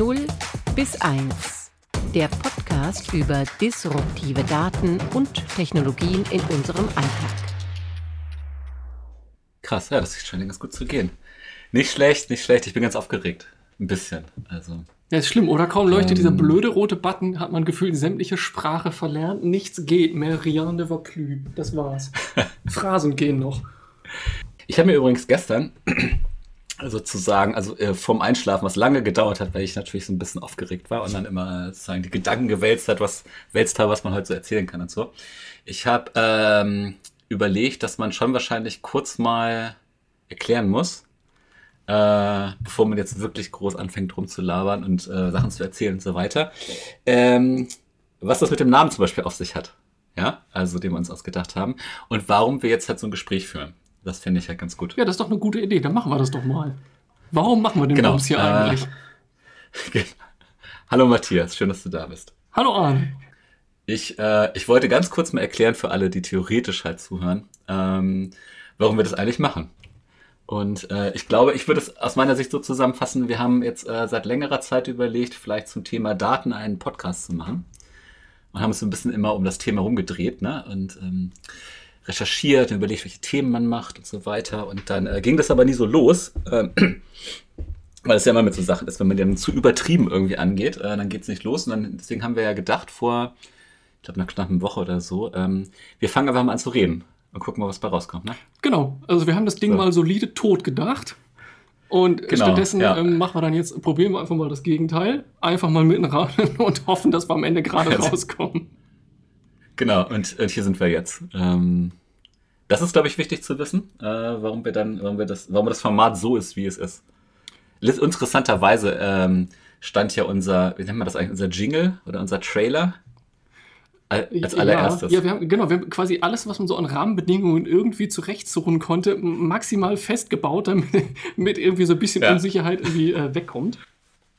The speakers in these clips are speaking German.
0 bis 1. Der Podcast über disruptive Daten und Technologien in unserem Alltag. Krass, ja, das scheint ganz gut zu gehen. Nicht schlecht, nicht schlecht. Ich bin ganz aufgeregt. Ein bisschen. Also. Ja, ist schlimm, oder? Kaum leuchtet ähm, dieser blöde rote Button, hat man gefühlt sämtliche Sprache verlernt. Nichts geht mehr. Rien ne va plus. Das war's. Phrasen gehen noch. Ich habe mir übrigens gestern sozusagen, also äh, vom Einschlafen, was lange gedauert hat, weil ich natürlich so ein bisschen aufgeregt war und dann immer sozusagen die Gedanken gewälzt hat, was wälzt hat, was man heute so erzählen kann und so. Ich habe ähm, überlegt, dass man schon wahrscheinlich kurz mal erklären muss, äh, bevor man jetzt wirklich groß anfängt rumzulabern und äh, Sachen zu erzählen und so weiter. Ähm, was das mit dem Namen zum Beispiel auf sich hat. Ja, also den wir uns ausgedacht haben. Und warum wir jetzt halt so ein Gespräch führen. Das finde ich halt ganz gut. Ja, das ist doch eine gute Idee. Dann machen wir das doch mal. Warum machen wir den genau, Bums hier äh, eigentlich? Hallo Matthias, schön, dass du da bist. Hallo Arne. Ich, äh, ich wollte ganz kurz mal erklären für alle, die theoretisch halt zuhören, ähm, warum wir das eigentlich machen. Und äh, ich glaube, ich würde es aus meiner Sicht so zusammenfassen, wir haben jetzt äh, seit längerer Zeit überlegt, vielleicht zum Thema Daten einen Podcast zu machen. Und haben es so ein bisschen immer um das Thema rumgedreht, ne? Und ähm, recherchiert und überlegt, welche Themen man macht und so weiter. Und dann äh, ging das aber nie so los. Ähm, weil es ja immer mit so Sachen ist, wenn man dann zu übertrieben irgendwie angeht, äh, dann geht es nicht los. Und dann, deswegen haben wir ja gedacht vor, ich glaube, nach knapp einer Woche oder so, ähm, wir fangen einfach mal an zu reden und gucken mal, was bei rauskommt. Ne? Genau, also wir haben das Ding so. mal solide tot gedacht. Und genau, stattdessen ja. ähm, machen wir dann jetzt, probieren wir einfach mal das Gegenteil. Einfach mal mitten rein und hoffen, dass wir am Ende gerade rauskommen. Genau, und, und, hier sind wir jetzt. Ähm, das ist, glaube ich, wichtig zu wissen, äh, warum wir dann, warum wir das, warum das Format so ist, wie es ist. Interessanterweise ähm, stand ja unser, wie nennt man das eigentlich, unser Jingle oder unser Trailer als allererstes. Ja, ja, wir haben, genau, wir haben quasi alles, was man so an Rahmenbedingungen irgendwie zurechtsuchen konnte, maximal festgebaut, damit mit irgendwie so ein bisschen ja. Unsicherheit irgendwie äh, wegkommt.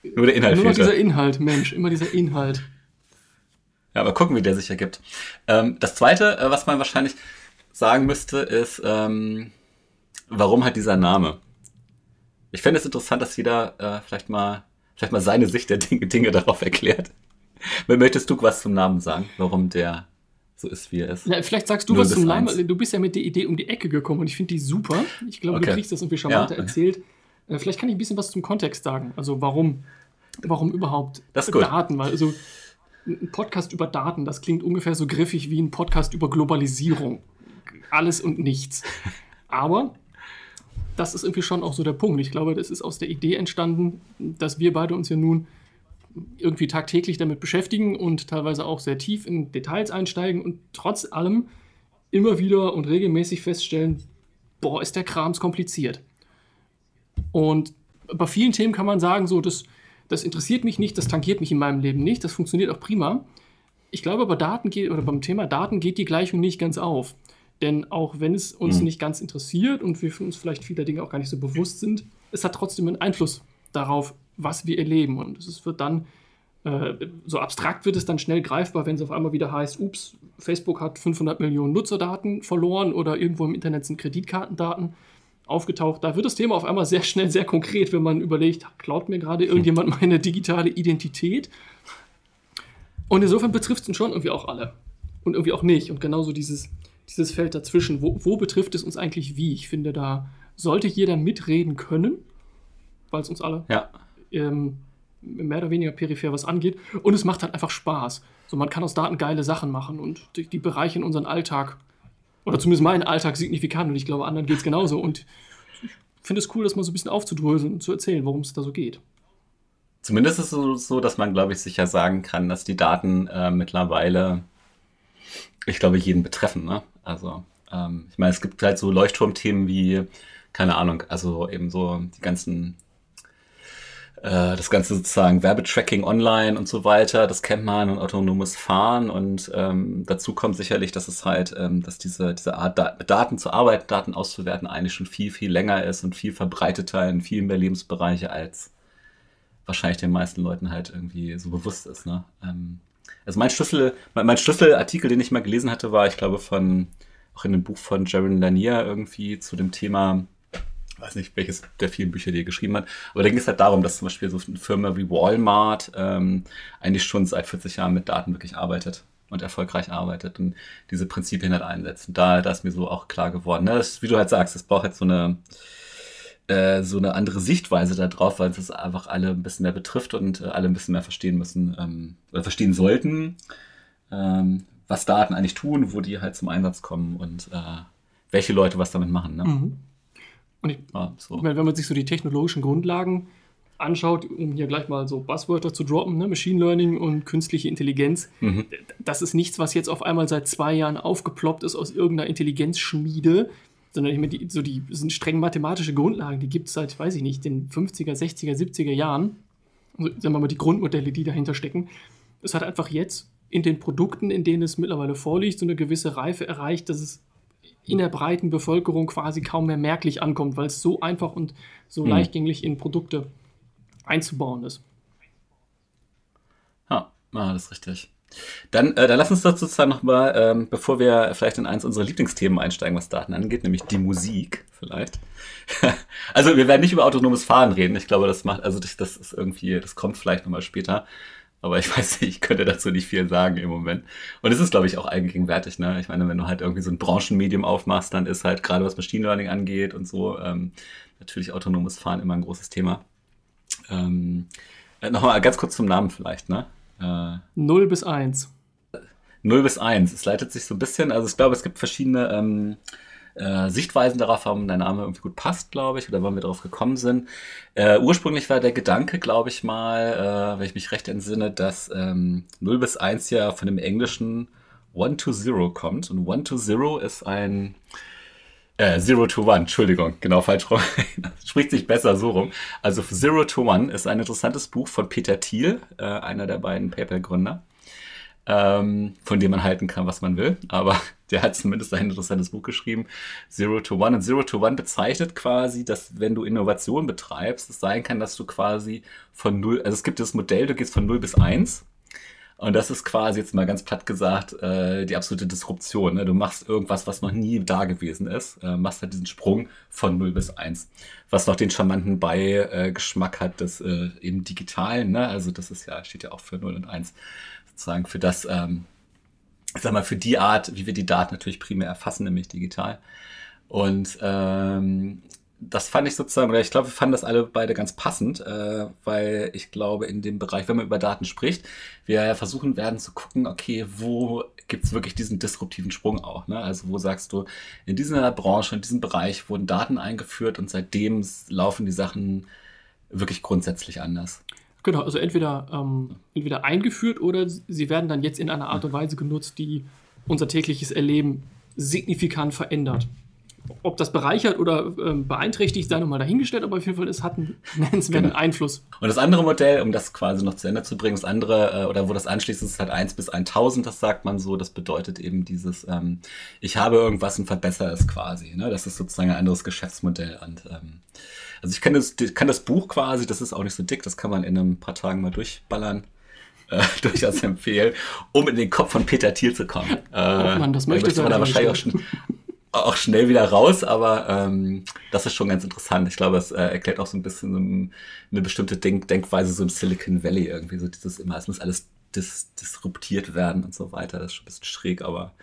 Nur der Inhalt. Nur noch dieser Inhalt, Mensch, immer dieser Inhalt. Ja, aber gucken, wie der sich ergibt. Ähm, das zweite, äh, was man wahrscheinlich sagen müsste, ist, ähm, warum hat dieser Name? Ich fände es interessant, dass jeder äh, vielleicht mal, vielleicht mal seine Sicht der Dinge, Dinge darauf erklärt. Möchtest du was zum Namen sagen, warum der so ist, wie er ist? Ja, vielleicht sagst du was zum Namen. Du bist ja mit der Idee um die Ecke gekommen und ich finde die super. Ich glaube, okay. du kriegst das irgendwie charmanter ja. erzählt. Äh, vielleicht kann ich ein bisschen was zum Kontext sagen. Also warum, warum überhaupt Daten? Weil also ein Podcast über Daten, das klingt ungefähr so griffig wie ein Podcast über Globalisierung. Alles und nichts. Aber das ist irgendwie schon auch so der Punkt. Ich glaube, das ist aus der Idee entstanden, dass wir beide uns ja nun irgendwie tagtäglich damit beschäftigen und teilweise auch sehr tief in Details einsteigen und trotz allem immer wieder und regelmäßig feststellen, boah, ist der Krams kompliziert. Und bei vielen Themen kann man sagen, so, das, das interessiert mich nicht, das tangiert mich in meinem Leben nicht, das funktioniert auch prima. Ich glaube, bei Daten geht, oder beim Thema Daten geht die Gleichung nicht ganz auf. Denn auch wenn es uns mhm. nicht ganz interessiert und wir uns vielleicht vieler Dinge auch gar nicht so bewusst sind, es hat trotzdem einen Einfluss darauf, was wir erleben. Und es wird dann, äh, so abstrakt wird es dann schnell greifbar, wenn es auf einmal wieder heißt, ups, Facebook hat 500 Millionen Nutzerdaten verloren oder irgendwo im Internet sind Kreditkartendaten aufgetaucht. Da wird das Thema auf einmal sehr schnell sehr konkret, wenn man überlegt, klaut mir gerade irgendjemand meine digitale Identität? Und insofern betrifft es schon irgendwie auch alle. Und irgendwie auch nicht. Und genauso dieses, dieses Feld dazwischen. Wo, wo betrifft es uns eigentlich wie? Ich finde, da sollte jeder mitreden können, weil es uns alle ja ähm, mehr oder weniger peripher was angeht. Und es macht halt einfach Spaß. So, man kann aus Daten geile Sachen machen und die, die bereichern unseren Alltag. Oder zumindest meinen Alltag signifikant. Und ich glaube, anderen geht es genauso. Und ich finde es cool, das mal so ein bisschen aufzudröseln und zu erzählen, worum es da so geht. Zumindest ist es so, dass man, glaube ich, sicher sagen kann, dass die Daten äh, mittlerweile, ich glaube, jeden betreffen. Ne? Also, ähm, ich meine, es gibt halt so Leuchtturmthemen wie, keine Ahnung, also eben so die ganzen äh, das ganze sozusagen Werbetracking online und so weiter, das kennt man und autonomes Fahren und ähm, dazu kommt sicherlich, dass es halt, ähm, dass diese, diese Art da Daten zu arbeiten, Daten auszuwerten eigentlich schon viel, viel länger ist und viel verbreiteter in viel mehr Lebensbereiche als wahrscheinlich den meisten Leuten halt irgendwie so bewusst ist. Ne? Ähm, also mein Schlüssel, mein, mein Schlüsselartikel, den ich mal gelesen hatte, war, ich glaube, von auch in einem Buch von Jaron Lanier irgendwie zu dem Thema weiß nicht, welches der vielen Bücher, die er geschrieben hat. Aber da ging es halt darum, dass zum Beispiel so eine Firma wie Walmart ähm, eigentlich schon seit 40 Jahren mit Daten wirklich arbeitet und erfolgreich arbeitet und diese Prinzipien halt einsetzt. Und da, da ist mir so auch klar geworden. Ne? Das, wie du halt sagst, es braucht halt so eine äh, so eine andere Sichtweise darauf, weil es einfach alle ein bisschen mehr betrifft und äh, alle ein bisschen mehr verstehen müssen ähm, oder verstehen sollten, ähm, was Daten eigentlich tun, wo die halt zum Einsatz kommen und äh, welche Leute was damit machen. Ne? Mhm. Und ich, ja, so. ich meine, wenn man sich so die technologischen Grundlagen anschaut, um hier gleich mal so Buzzwörter zu droppen, ne? Machine Learning und künstliche Intelligenz, mhm. das ist nichts, was jetzt auf einmal seit zwei Jahren aufgeploppt ist aus irgendeiner Intelligenzschmiede, sondern ich meine, die, so die sind streng mathematische Grundlagen, die gibt es seit, weiß ich nicht, den 50er, 60er, 70er Jahren. Also, sagen wir mal, die Grundmodelle, die dahinter stecken. Es hat einfach jetzt in den Produkten, in denen es mittlerweile vorliegt, so eine gewisse Reife erreicht, dass es in der breiten Bevölkerung quasi kaum mehr merklich ankommt, weil es so einfach und so mhm. leichtgängig in Produkte einzubauen ist. Ja, ah, das ist richtig. Dann, äh, dann lass uns doch sozusagen nochmal, ähm, bevor wir vielleicht in eins unserer Lieblingsthemen einsteigen, was Daten angeht, nämlich die Musik vielleicht. also wir werden nicht über autonomes Fahren reden. Ich glaube, das macht, also das, das ist irgendwie, das kommt vielleicht nochmal später. Aber ich weiß nicht, ich könnte dazu nicht viel sagen im Moment. Und es ist, glaube ich, auch eigengegenwärtig. Ne? Ich meine, wenn du halt irgendwie so ein Branchenmedium aufmachst, dann ist halt gerade was Machine Learning angeht und so, ähm, natürlich autonomes Fahren immer ein großes Thema. Ähm, äh, Nochmal ganz kurz zum Namen vielleicht, ne? Äh, 0 bis 1. 0 bis 1. Es leitet sich so ein bisschen, also ich glaube, es gibt verschiedene ähm, äh, Sichtweisen darauf, warum der Name irgendwie gut passt, glaube ich, oder wann wir darauf gekommen sind. Äh, ursprünglich war der Gedanke, glaube ich mal, äh, wenn ich mich recht entsinne, dass ähm, 0 bis 1 ja von dem englischen One to Zero kommt. Und One to Zero ist ein äh, Zero to One, Entschuldigung, genau falsch rum. Spricht sich besser so rum. Also Zero to One ist ein interessantes Buch von Peter Thiel, äh, einer der beiden PayPal-Gründer ähm, von dem man halten kann, was man will. Aber der hat zumindest ein interessantes Buch geschrieben, Zero to One. Und Zero to One bezeichnet quasi, dass wenn du Innovation betreibst, es sein kann, dass du quasi von null, also es gibt das Modell, du gehst von null bis eins. Und das ist quasi jetzt mal ganz platt gesagt äh, die absolute Disruption. Ne? Du machst irgendwas, was noch nie da gewesen ist, äh, machst halt diesen Sprung von 0 bis 1. Was noch den charmanten Beigeschmack hat des äh, eben Digitalen. Ne? Also das ist ja, steht ja auch für 0 und 1 sozusagen für das, ähm, sag mal, für die Art, wie wir die Daten natürlich primär erfassen, nämlich digital. Und ähm, das fand ich sozusagen, oder ich glaube, wir fanden das alle beide ganz passend, äh, weil ich glaube, in dem Bereich, wenn man über Daten spricht, wir versuchen werden zu gucken, okay, wo gibt's wirklich diesen disruptiven Sprung auch? Ne? Also wo sagst du, in dieser Branche, in diesem Bereich wurden Daten eingeführt und seitdem laufen die Sachen wirklich grundsätzlich anders. Genau, also entweder, ähm, entweder eingeführt oder sie werden dann jetzt in einer Art und Weise genutzt, die unser tägliches Erleben signifikant verändert. Ob das bereichert oder ähm, beeinträchtigt, sei nochmal dahingestellt, aber auf jeden Fall, es hat einen nennenswerten genau. Einfluss. Und das andere Modell, um das quasi noch zu Ende zu bringen, das andere, äh, oder wo das anschließt, ist halt 1 bis 1000, das sagt man so, das bedeutet eben dieses, ähm, ich habe irgendwas und verbessere es quasi. Ne? Das ist sozusagen ein anderes Geschäftsmodell. Und ähm, also ich kann das, kann das Buch quasi, das ist auch nicht so dick, das kann man in ein paar Tagen mal durchballern. Äh, durchaus empfehlen, um in den Kopf von Peter Thiel zu kommen. Äh, man das möchte, man da wahrscheinlich auch, schon, auch, schnell wieder raus, aber ähm, das ist schon ganz interessant. Ich glaube, es äh, erklärt auch so ein bisschen so eine bestimmte Denk Denkweise so im Silicon Valley irgendwie, so dieses immer, es muss alles dis disruptiert werden und so weiter. Das ist schon ein bisschen schräg, aber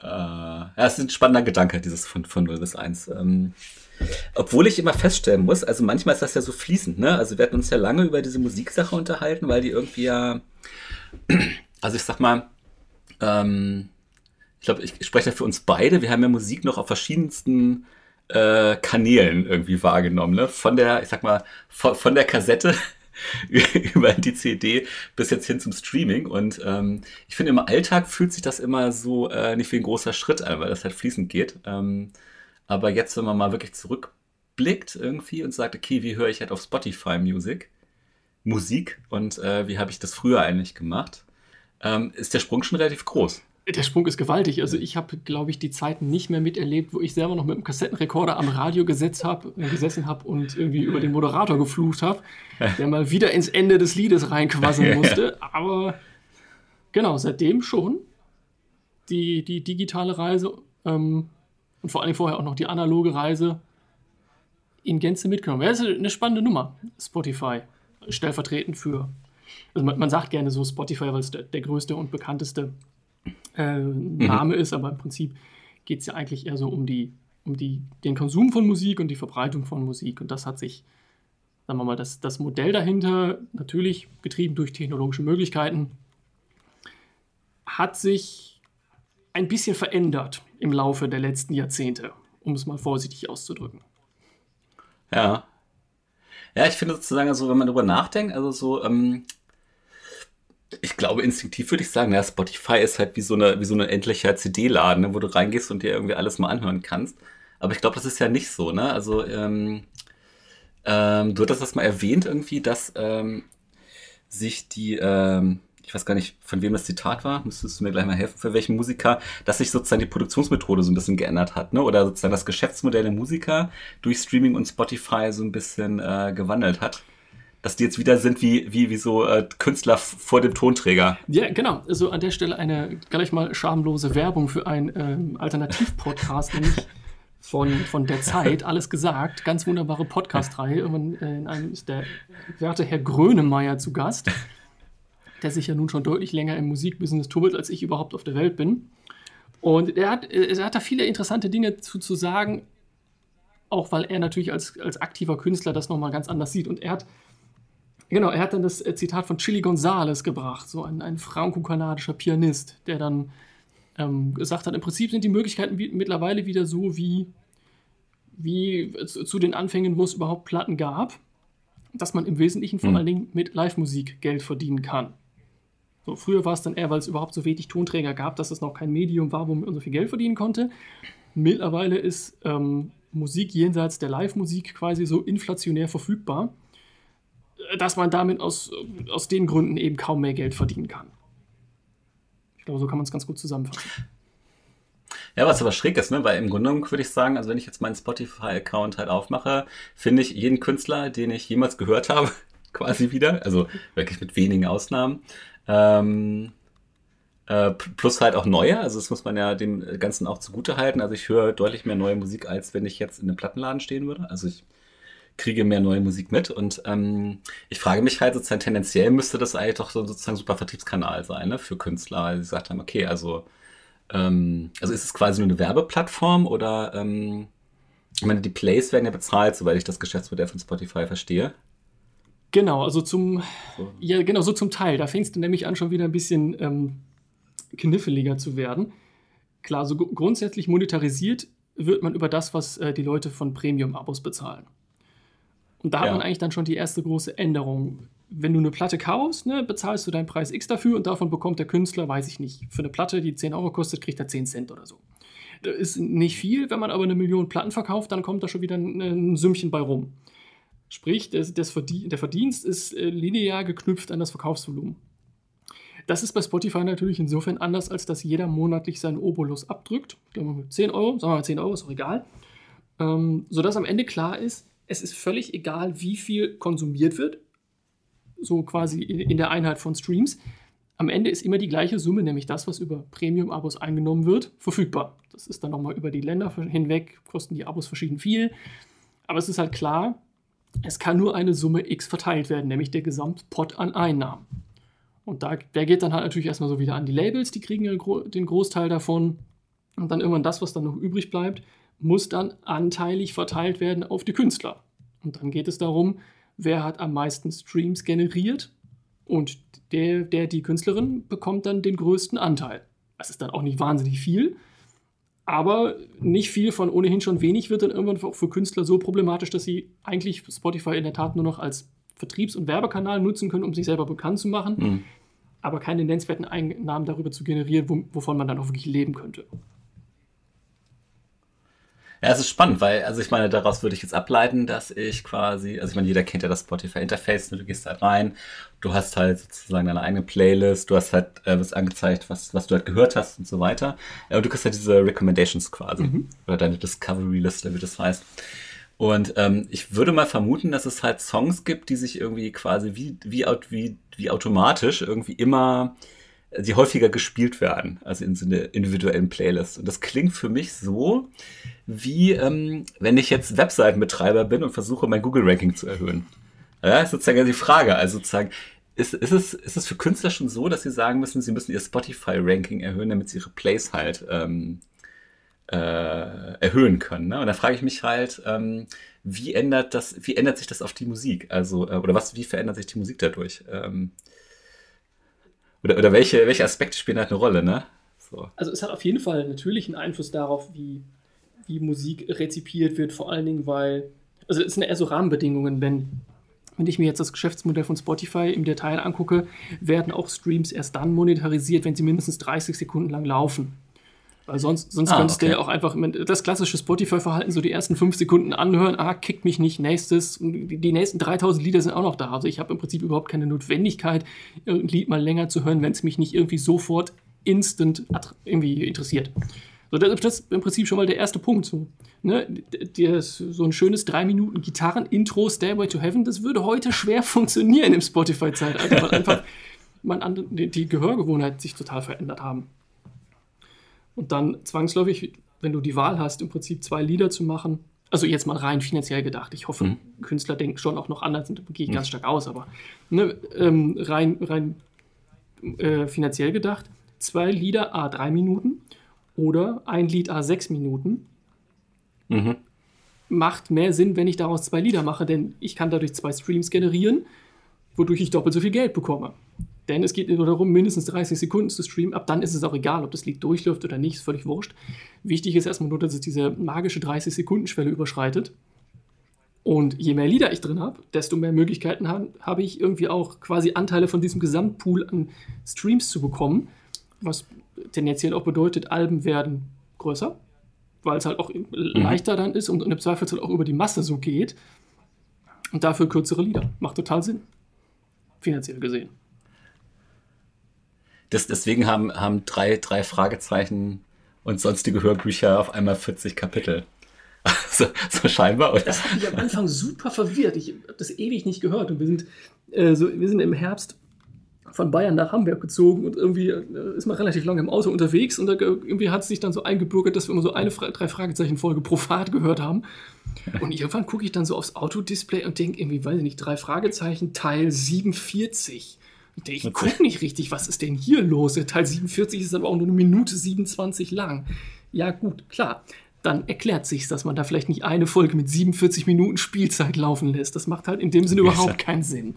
äh, ja, es ist ein spannender Gedanke, dieses von, von 0 bis 1. Ähm, obwohl ich immer feststellen muss, also manchmal ist das ja so fließend, ne? Also wir hatten uns ja lange über diese Musiksache unterhalten, weil die irgendwie ja, also ich sag mal, ähm, glaube, ich, spreche da für uns beide, wir haben ja Musik noch auf verschiedensten äh, Kanälen irgendwie wahrgenommen, ne? Von der, ich sag mal, von, von der Kassette über die CD bis jetzt hin zum Streaming. Und ähm, ich finde, im Alltag fühlt sich das immer so äh, nicht wie ein großer Schritt an, weil das halt fließend geht. Ähm, aber jetzt, wenn man mal wirklich zurückblickt irgendwie und sagt, okay, wie höre ich halt auf Spotify Music, Musik und äh, wie habe ich das früher eigentlich gemacht, ähm, ist der Sprung schon relativ groß. Der Sprung ist gewaltig. Also ich habe, glaube ich, die Zeiten nicht mehr miterlebt, wo ich selber noch mit dem Kassettenrekorder am Radio hab, äh, gesessen habe und irgendwie über den Moderator geflucht habe, der mal wieder ins Ende des Liedes reinquasseln musste. Aber genau, seitdem schon die, die digitale Reise ähm, und vor allem vorher auch noch die analoge Reise in Gänze mitgenommen. Ja, das ist eine spannende Nummer, Spotify. Stellvertretend für, also man, man sagt gerne so Spotify, weil es der, der größte und bekannteste äh, Name mhm. ist, aber im Prinzip geht es ja eigentlich eher so um, die, um die, den Konsum von Musik und die Verbreitung von Musik. Und das hat sich, sagen wir mal, das, das Modell dahinter, natürlich getrieben durch technologische Möglichkeiten, hat sich ein bisschen verändert im Laufe der letzten Jahrzehnte, um es mal vorsichtig auszudrücken. Ja. Ja, ich finde sozusagen, also wenn man darüber nachdenkt, also so, ähm, ich glaube, instinktiv würde ich sagen, ja, Spotify ist halt wie so eine, so eine endlicher CD-Laden, ne, wo du reingehst und dir irgendwie alles mal anhören kannst. Aber ich glaube, das ist ja nicht so, ne? Also, ähm, ähm, du hattest das mal erwähnt irgendwie, dass ähm, sich die, ähm, ich weiß gar nicht, von wem das Zitat war, müsstest du mir gleich mal helfen, für welchen Musiker, dass sich sozusagen die Produktionsmethode so ein bisschen geändert hat, ne? Oder sozusagen das Geschäftsmodell der Musiker durch Streaming und Spotify so ein bisschen äh, gewandelt hat dass die jetzt wieder sind wie, wie, wie so äh, Künstler vor dem Tonträger. Ja, genau. Also an der Stelle eine gleich mal schamlose Werbung für einen ähm, Alternativ-Podcast, nämlich von, von der Zeit, alles gesagt. Ganz wunderbare Podcast-Reihe. Äh, in einem ist der werte Herr Grönemeyer zu Gast, der sich ja nun schon deutlich länger im Musikbusiness tummelt, als ich überhaupt auf der Welt bin. Und er hat, er hat da viele interessante Dinge zu, zu sagen, auch weil er natürlich als, als aktiver Künstler das nochmal ganz anders sieht. Und er hat Genau, er hat dann das äh, Zitat von Chili Gonzales gebracht, so ein, ein franco-kanadischer Pianist, der dann ähm, gesagt hat, im Prinzip sind die Möglichkeiten wie, mittlerweile wieder so wie, wie zu, zu, den Anfängen, wo es überhaupt Platten gab, dass man im Wesentlichen vor mhm. allen Dingen mit Live-Musik Geld verdienen kann. So, früher war es dann eher, weil es überhaupt so wenig Tonträger gab, dass es noch kein Medium war, womit man so viel Geld verdienen konnte. Mittlerweile ist ähm, Musik jenseits der Live-Musik quasi so inflationär verfügbar dass man damit aus, aus den Gründen eben kaum mehr Geld verdienen kann. Ich glaube, so kann man es ganz gut zusammenfassen. Ja, was aber schräg ist, ne? weil im Grunde würde ich sagen, also wenn ich jetzt meinen Spotify-Account halt aufmache, finde ich jeden Künstler, den ich jemals gehört habe, quasi wieder, also wirklich mit wenigen Ausnahmen. Ähm, äh, plus halt auch neue, also das muss man ja dem Ganzen auch zugute halten. Also ich höre deutlich mehr neue Musik, als wenn ich jetzt in einem Plattenladen stehen würde. Also ich kriege mehr neue Musik mit. Und ähm, ich frage mich halt sozusagen, tendenziell müsste das eigentlich doch so sozusagen super Vertriebskanal sein, ne, für Künstler, die gesagt haben, okay, also, ähm, also ist es quasi nur eine Werbeplattform oder ähm, ich meine, die Plays werden ja bezahlt, soweit ich das Geschäftsmodell von Spotify verstehe. Genau, also zum, so. ja, genau, so zum Teil. Da fängst du nämlich an, schon wieder ein bisschen ähm, kniffeliger zu werden. Klar, so grundsätzlich monetarisiert wird man über das, was äh, die Leute von Premium-Abos bezahlen. Und da ja. hat man eigentlich dann schon die erste große Änderung. Wenn du eine Platte kaufst, ne, bezahlst du deinen Preis X dafür und davon bekommt der Künstler, weiß ich nicht, für eine Platte, die 10 Euro kostet, kriegt er 10 Cent oder so. Das ist nicht viel, wenn man aber eine Million Platten verkauft, dann kommt da schon wieder ein, ein Sümmchen bei rum. Sprich, das, das Verdien der Verdienst ist äh, linear geknüpft an das Verkaufsvolumen. Das ist bei Spotify natürlich insofern anders, als dass jeder monatlich seinen Obolus abdrückt. Ich glaube, mit 10 Euro, sagen wir mal 10 Euro, ist auch egal. Ähm, sodass am Ende klar ist, es ist völlig egal, wie viel konsumiert wird, so quasi in der Einheit von Streams. Am Ende ist immer die gleiche Summe, nämlich das, was über Premium-Abos eingenommen wird, verfügbar. Das ist dann nochmal über die Länder hinweg, kosten die Abos verschieden viel. Aber es ist halt klar, es kann nur eine Summe X verteilt werden, nämlich der Gesamtpot an Einnahmen. Und da, der geht dann halt natürlich erstmal so wieder an die Labels, die kriegen den Großteil davon. Und dann irgendwann das, was dann noch übrig bleibt, muss dann anteilig verteilt werden auf die Künstler. Und dann geht es darum, wer hat am meisten Streams generiert und der, der die Künstlerin bekommt dann den größten Anteil. Das ist dann auch nicht wahnsinnig viel, aber nicht viel von ohnehin schon wenig wird dann irgendwann auch für Künstler so problematisch, dass sie eigentlich Spotify in der Tat nur noch als Vertriebs- und Werbekanal nutzen können, um sich selber bekannt zu machen, mhm. aber keine nennenswerten Einnahmen darüber zu generieren, wovon man dann auch wirklich leben könnte. Ja, es ist spannend, weil, also ich meine, daraus würde ich jetzt ableiten, dass ich quasi, also ich meine, jeder kennt ja das Spotify-Interface, ne? du gehst halt rein, du hast halt sozusagen deine eigene Playlist, du hast halt, äh, was angezeigt, was, was du halt gehört hast und so weiter. Und du kriegst halt diese Recommendations quasi, mhm. oder deine Discovery-Liste, wie das heißt. Und ähm, ich würde mal vermuten, dass es halt Songs gibt, die sich irgendwie quasi wie, wie, wie, wie automatisch irgendwie immer die häufiger gespielt werden, also in so einer individuellen Playlist. Und das klingt für mich so, wie ähm, wenn ich jetzt Webseitenbetreiber bin und versuche, mein Google-Ranking zu erhöhen. Ja, ist sozusagen die Frage. Also sozusagen, ist, ist, es, ist es für Künstler schon so, dass sie sagen müssen, sie müssen ihr Spotify-Ranking erhöhen, damit sie ihre Plays halt ähm, äh, erhöhen können? Ne? Und da frage ich mich halt, ähm, wie ändert das, wie ändert sich das auf die Musik? Also, äh, oder was, wie verändert sich die Musik dadurch? Ähm, oder, oder welche, welche Aspekte spielen halt eine Rolle, ne? So. Also es hat auf jeden Fall natürlich einen Einfluss darauf, wie, wie Musik rezipiert wird, vor allen Dingen, weil, also es sind eher so Rahmenbedingungen, wenn, wenn ich mir jetzt das Geschäftsmodell von Spotify im Detail angucke, werden auch Streams erst dann monetarisiert, wenn sie mindestens 30 Sekunden lang laufen. Weil sonst, sonst ah, könntest okay. du ja auch einfach das klassische Spotify-Verhalten so die ersten fünf Sekunden anhören, ah, kickt mich nicht, nächstes. Die nächsten 3000 Lieder sind auch noch da. Also ich habe im Prinzip überhaupt keine Notwendigkeit, irgendein Lied mal länger zu hören, wenn es mich nicht irgendwie sofort instant irgendwie interessiert. So, das ist im Prinzip schon mal der erste Punkt. So, ne? so ein schönes 3 Minuten Gitarren-Intro, Stairway to Heaven, das würde heute schwer funktionieren im Spotify-Zeitalter, weil einfach man die Gehörgewohnheiten sich total verändert haben. Und dann zwangsläufig, wenn du die Wahl hast, im Prinzip zwei Lieder zu machen, also jetzt mal rein finanziell gedacht. Ich hoffe, mhm. Künstler denken schon auch noch anders, da gehe ich mhm. ganz stark aus, aber ne, ähm, rein, rein äh, finanziell gedacht, zwei Lieder a drei Minuten oder ein Lied a sechs Minuten. Mhm. Macht mehr Sinn, wenn ich daraus zwei Lieder mache, denn ich kann dadurch zwei Streams generieren, wodurch ich doppelt so viel Geld bekomme. Denn es geht nur darum, mindestens 30 Sekunden zu streamen. Ab dann ist es auch egal, ob das Lied durchläuft oder nicht, ist völlig wurscht. Wichtig ist erstmal nur, dass es diese magische 30-Sekunden-Schwelle überschreitet. Und je mehr Lieder ich drin habe, desto mehr Möglichkeiten habe hab ich irgendwie auch quasi Anteile von diesem Gesamtpool an Streams zu bekommen. Was tendenziell auch bedeutet, Alben werden größer, weil es halt auch mhm. leichter dann ist und im Zweifelsfall auch über die Masse so geht. Und dafür kürzere Lieder. Macht total Sinn. Finanziell gesehen. Das, deswegen haben, haben drei, drei Fragezeichen und sonstige Hörbücher auf einmal 40 Kapitel. so, so scheinbar, oder? Das hat mich am Anfang super verwirrt. Ich habe das ewig nicht gehört. Und wir sind, äh, so, wir sind im Herbst von Bayern nach Hamburg gezogen und irgendwie äh, ist man relativ lange im Auto unterwegs und da, irgendwie hat es sich dann so eingebürgert, dass wir immer so eine drei Fragezeichen Folge pro Fahrt gehört haben. Und irgendwann gucke ich dann so aufs Autodisplay und denke irgendwie, weiß ich nicht, drei Fragezeichen Teil 47. Ich gucke nicht richtig, was ist denn hier los? Der Teil 47 ist aber auch nur eine Minute 27 lang. Ja, gut, klar. Dann erklärt sich dass man da vielleicht nicht eine Folge mit 47 Minuten Spielzeit laufen lässt. Das macht halt in dem Sinne überhaupt keinen Sinn.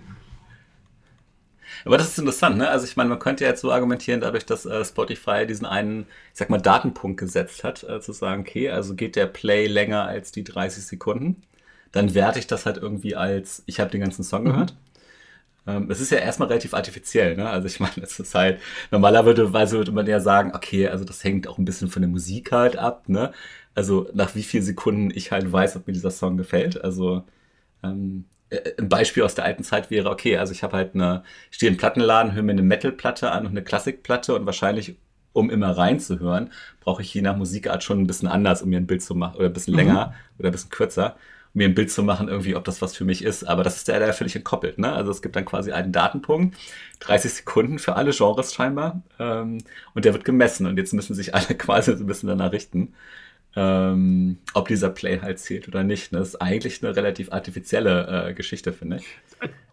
Aber das ist interessant, ne? Also ich meine, man könnte ja jetzt so argumentieren, dadurch, dass äh, Spotify diesen einen, ich sag mal, Datenpunkt gesetzt hat, äh, zu sagen, okay, also geht der Play länger als die 30 Sekunden, dann werte ich das halt irgendwie als, ich habe den ganzen Song mhm. gehört. Ähm, es ist ja erstmal relativ artifiziell, ne? Also ich meine, es ist halt, normalerweise würde man ja sagen, okay, also das hängt auch ein bisschen von der Musik halt ab, ne? Also nach wie vielen Sekunden ich halt weiß, ob mir dieser Song gefällt. Also ähm, äh, ein Beispiel aus der alten Zeit wäre, okay, also ich habe halt eine, stehe im Plattenladen, höre mir eine Metal-Platte an und eine Klassikplatte und wahrscheinlich, um immer reinzuhören, brauche ich je nach Musikart schon ein bisschen anders, um mir ein Bild zu machen, oder ein bisschen mhm. länger oder ein bisschen kürzer mir ein Bild zu machen, irgendwie, ob das was für mich ist. Aber das ist ja da völlig entkoppelt. Ne? Also es gibt dann quasi einen Datenpunkt, 30 Sekunden für alle Genres scheinbar, ähm, und der wird gemessen. Und jetzt müssen sich alle quasi so ein bisschen danach richten, ähm, ob dieser Play halt zählt oder nicht. Ne? Das ist eigentlich eine relativ artifizielle äh, Geschichte, finde ich.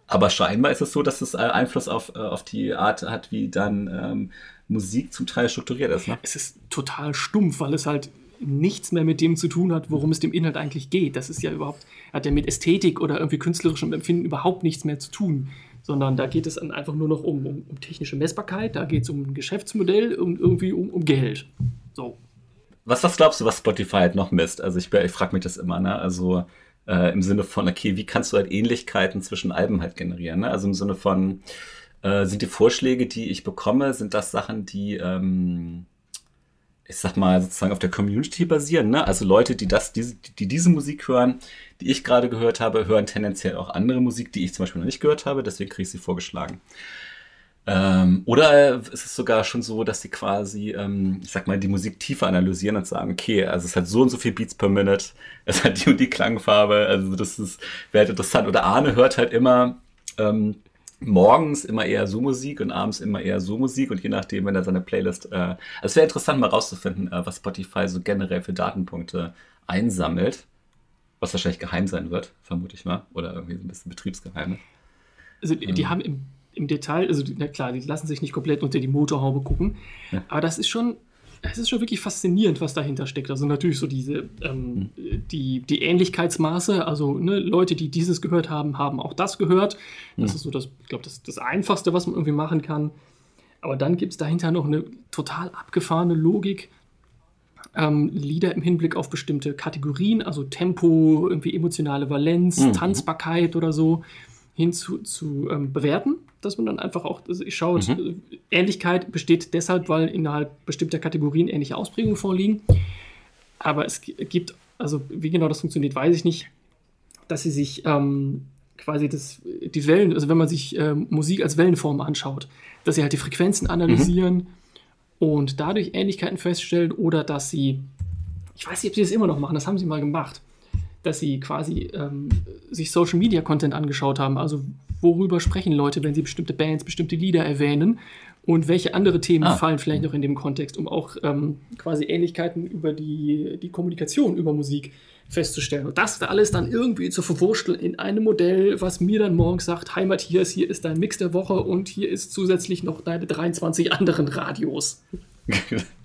Aber scheinbar ist es so, dass es äh, Einfluss auf, äh, auf die Art hat, wie dann ähm, Musik zum Teil strukturiert ist. Ne? Es ist total stumpf, weil es halt nichts mehr mit dem zu tun hat, worum es dem Inhalt eigentlich geht. Das ist ja überhaupt, hat ja mit Ästhetik oder irgendwie künstlerischem Empfinden überhaupt nichts mehr zu tun. Sondern da geht es dann einfach nur noch um, um, um technische Messbarkeit, da geht es um ein Geschäftsmodell und irgendwie um, um Geld. So. Was, was glaubst du, was Spotify halt noch misst? Also ich, ich frage mich das immer, ne? Also äh, im Sinne von, okay, wie kannst du halt Ähnlichkeiten zwischen Alben halt generieren? Ne? Also im Sinne von, äh, sind die Vorschläge, die ich bekomme, sind das Sachen, die ähm, ich sag mal, sozusagen auf der Community basieren. Ne? Also Leute, die das, diese, die diese Musik hören, die ich gerade gehört habe, hören tendenziell auch andere Musik, die ich zum Beispiel noch nicht gehört habe, deswegen kriege ich sie vorgeschlagen. Ähm, oder ist es sogar schon so, dass sie quasi, ähm, ich sag mal, die Musik tiefer analysieren und sagen, okay, also es hat so und so viel Beats per Minute, es hat die und die Klangfarbe, also das ist, wäre halt interessant. Oder Arne hört halt immer ähm, morgens immer eher so Musik und abends immer eher so Musik und je nachdem, wenn er seine Playlist. Äh, also es wäre interessant mal rauszufinden, äh, was Spotify so generell für Datenpunkte einsammelt. Was wahrscheinlich geheim sein wird, vermute ich mal. Oder irgendwie so ein bisschen Betriebsgeheime. Also die, die ähm. haben im, im Detail, also na klar, die lassen sich nicht komplett unter die Motorhaube gucken, ja. aber das ist schon es ist schon wirklich faszinierend, was dahinter steckt. Also natürlich so diese ähm, mhm. die, die Ähnlichkeitsmaße, also ne, Leute, die dieses gehört haben, haben auch das gehört. Das mhm. ist so das, ich glaube, das, das Einfachste, was man irgendwie machen kann. Aber dann gibt es dahinter noch eine total abgefahrene Logik. Ähm, Lieder im Hinblick auf bestimmte Kategorien, also Tempo, irgendwie emotionale Valenz, mhm. Tanzbarkeit oder so, hin zu, ähm, bewerten dass man dann einfach auch also schaut, mhm. Ähnlichkeit besteht deshalb, weil innerhalb bestimmter Kategorien ähnliche Ausprägungen vorliegen. Aber es gibt, also wie genau das funktioniert, weiß ich nicht, dass sie sich ähm, quasi das, die Wellen, also wenn man sich ähm, Musik als Wellenform anschaut, dass sie halt die Frequenzen analysieren mhm. und dadurch Ähnlichkeiten feststellen oder dass sie, ich weiß nicht, ob sie das immer noch machen, das haben sie mal gemacht, dass sie quasi ähm, sich Social Media Content angeschaut haben, also worüber sprechen Leute, wenn sie bestimmte Bands, bestimmte Lieder erwähnen und welche andere Themen ah. fallen vielleicht noch in dem Kontext, um auch ähm, quasi Ähnlichkeiten über die, die Kommunikation über Musik festzustellen. Und das alles dann irgendwie zu verwurschteln in einem Modell, was mir dann morgens sagt, Heimat hier ist, hier ist dein Mix der Woche und hier ist zusätzlich noch deine 23 anderen Radios.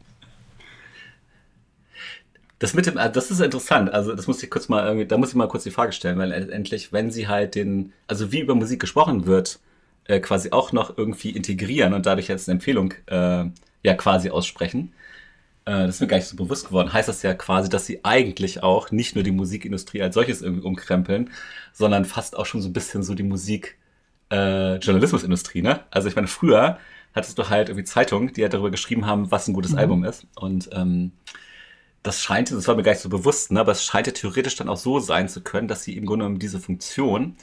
Das mit dem, also das ist interessant. Also das muss ich kurz mal irgendwie, da muss ich mal kurz die Frage stellen, weil endlich, wenn sie halt den, also wie über Musik gesprochen wird, äh, quasi auch noch irgendwie integrieren und dadurch jetzt eine Empfehlung äh, ja quasi aussprechen. Äh, das ist mir gar nicht so bewusst geworden. Heißt das ja quasi, dass sie eigentlich auch nicht nur die Musikindustrie als solches irgendwie umkrempeln, sondern fast auch schon so ein bisschen so die Musik äh, Journalismusindustrie, ne? Also ich meine, früher hattest du halt irgendwie Zeitungen, die halt darüber geschrieben haben, was ein gutes mhm. Album ist. Und ähm, das scheint, das war mir gar nicht so bewusst, ne, aber es scheint ja theoretisch dann auch so sein zu können, dass sie im Grunde genommen diese Funktion,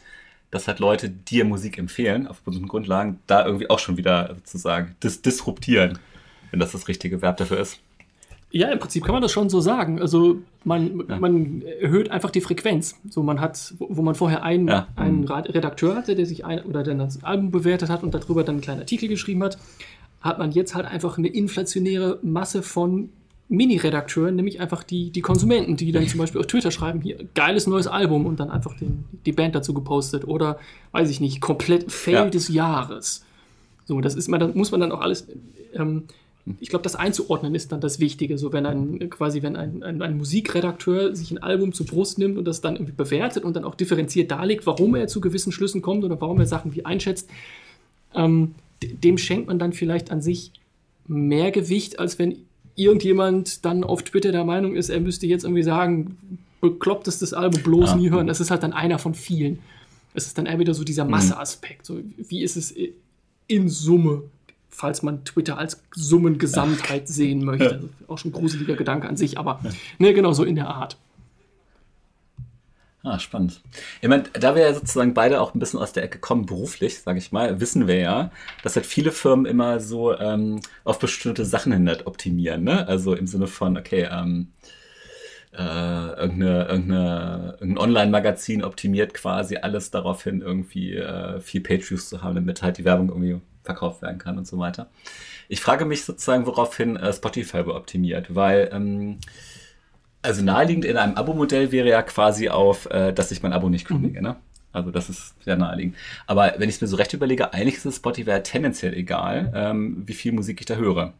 dass halt Leute dir Musik empfehlen, auf bestimmten Grundlagen, da irgendwie auch schon wieder sozusagen dis disruptieren, wenn das das richtige Verb dafür ist. Ja, im Prinzip kann man das schon so sagen. Also man, ja. man erhöht einfach die Frequenz. So man hat, wo man vorher einen, ja. einen Redakteur hatte, der sich ein oder der das Album bewertet hat und darüber dann einen kleinen Artikel geschrieben hat, hat man jetzt halt einfach eine inflationäre Masse von Mini-Redakteuren, nämlich einfach die, die Konsumenten, die dann zum Beispiel auf Twitter schreiben, hier, geiles neues Album und dann einfach den, die Band dazu gepostet oder, weiß ich nicht, komplett Fail ja. des Jahres. So, das ist man, dann muss man dann auch alles, ähm, ich glaube, das einzuordnen ist dann das Wichtige. So, wenn ein, quasi, wenn ein, ein, ein, Musikredakteur sich ein Album zur Brust nimmt und das dann irgendwie bewertet und dann auch differenziert darlegt, warum er zu gewissen Schlüssen kommt oder warum er Sachen wie einschätzt, ähm, dem schenkt man dann vielleicht an sich mehr Gewicht, als wenn irgendjemand dann auf Twitter der Meinung ist, er müsste jetzt irgendwie sagen, bekloppt ist das Album bloß ja. nie hören. Das ist halt dann einer von vielen. Es ist dann eher wieder so dieser mhm. Masseaspekt. So, wie ist es in Summe, falls man Twitter als Summengesamtheit sehen möchte. Auch schon ein gruseliger Gedanke an sich, aber ne, genau so in der Art. Ah, spannend. Ich meine, da wir ja sozusagen beide auch ein bisschen aus der Ecke kommen, beruflich, sage ich mal, wissen wir ja, dass halt viele Firmen immer so ähm, auf bestimmte Sachen hin optimieren. Ne? Also im Sinne von, okay, ähm, äh, irgendeine, irgendeine, irgendein Online-Magazin optimiert quasi alles darauf hin, irgendwie äh, viel Page-Views zu haben, damit halt die Werbung irgendwie verkauft werden kann und so weiter. Ich frage mich sozusagen, woraufhin äh, Spotify optimiert, weil ähm, also naheliegend in einem Abo-Modell wäre ja quasi auf, äh, dass ich mein Abo nicht kündige, mhm. ne? Also das ist sehr naheliegend. Aber wenn ich es mir so recht überlege, eigentlich ist es Spotify tendenziell egal, ähm, wie viel Musik ich da höre.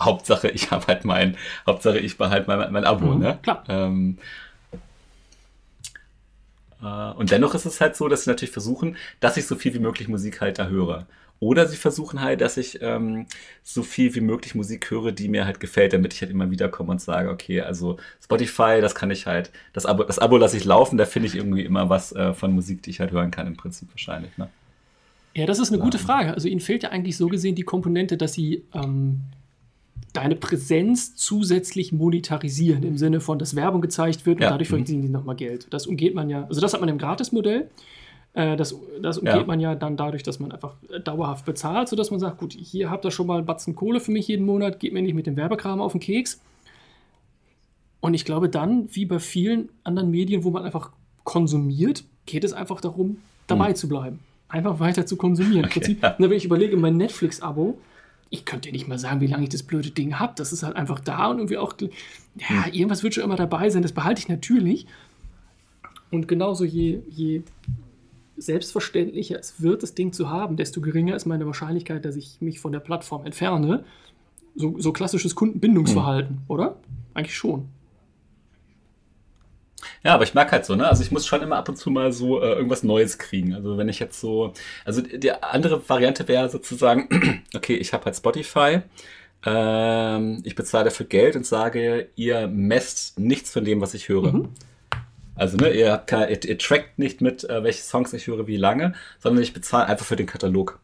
Hauptsache, ich habe halt mein, Hauptsache, ich behalte mein, mein Abo, mhm, ne? Klar. Ähm, äh, und dennoch ist es halt so, dass sie natürlich versuchen, dass ich so viel wie möglich Musik halt da höre. Oder sie versuchen halt, dass ich ähm, so viel wie möglich Musik höre, die mir halt gefällt, damit ich halt immer wieder komme und sage, okay, also Spotify, das kann ich halt, das Abo, das Abo lasse ich laufen, da finde ich irgendwie immer was äh, von Musik, die ich halt hören kann, im Prinzip wahrscheinlich. Ne? Ja, das ist eine gute Frage. Also Ihnen fehlt ja eigentlich so gesehen die Komponente, dass Sie ähm, deine Präsenz zusätzlich monetarisieren, im Sinne von, dass Werbung gezeigt wird und ja. dadurch verdienen mhm. Sie nochmal Geld. Das umgeht man ja, also das hat man im Gratis-Modell. Äh, das, das umgeht ja. man ja dann dadurch, dass man einfach äh, dauerhaft bezahlt, sodass man sagt, gut, hier habt ihr schon mal einen Batzen Kohle für mich jeden Monat, geht mir nicht mit dem Werbekram auf den Keks. Und ich glaube dann, wie bei vielen anderen Medien, wo man einfach konsumiert, geht es einfach darum, dabei mhm. zu bleiben. einfach weiter zu konsumieren. Okay, Prinzip, ja. wenn ich überlege, mein Netflix-Abo, ich könnte dir nicht mal sagen, wie lange ich das blöde Ding habe. Das ist halt einfach da und irgendwie auch, ja, hm. irgendwas wird schon immer dabei sein. Das behalte ich natürlich. Und genauso je, je selbstverständlicher es wird, das Ding zu haben, desto geringer ist meine Wahrscheinlichkeit, dass ich mich von der Plattform entferne. So, so klassisches Kundenbindungsverhalten, hm. oder? Eigentlich schon. Ja, aber ich mag halt so, ne? Also ich muss schon immer ab und zu mal so äh, irgendwas Neues kriegen. Also wenn ich jetzt so, also die andere Variante wäre sozusagen, okay, ich habe halt Spotify, ähm, ich bezahle dafür Geld und sage, ihr messt nichts von dem, was ich höre. Mhm. Also ne, ihr, habt keine, ihr, ihr trackt nicht mit, äh, welche Songs ich höre, wie lange, sondern ich bezahle einfach für den Katalog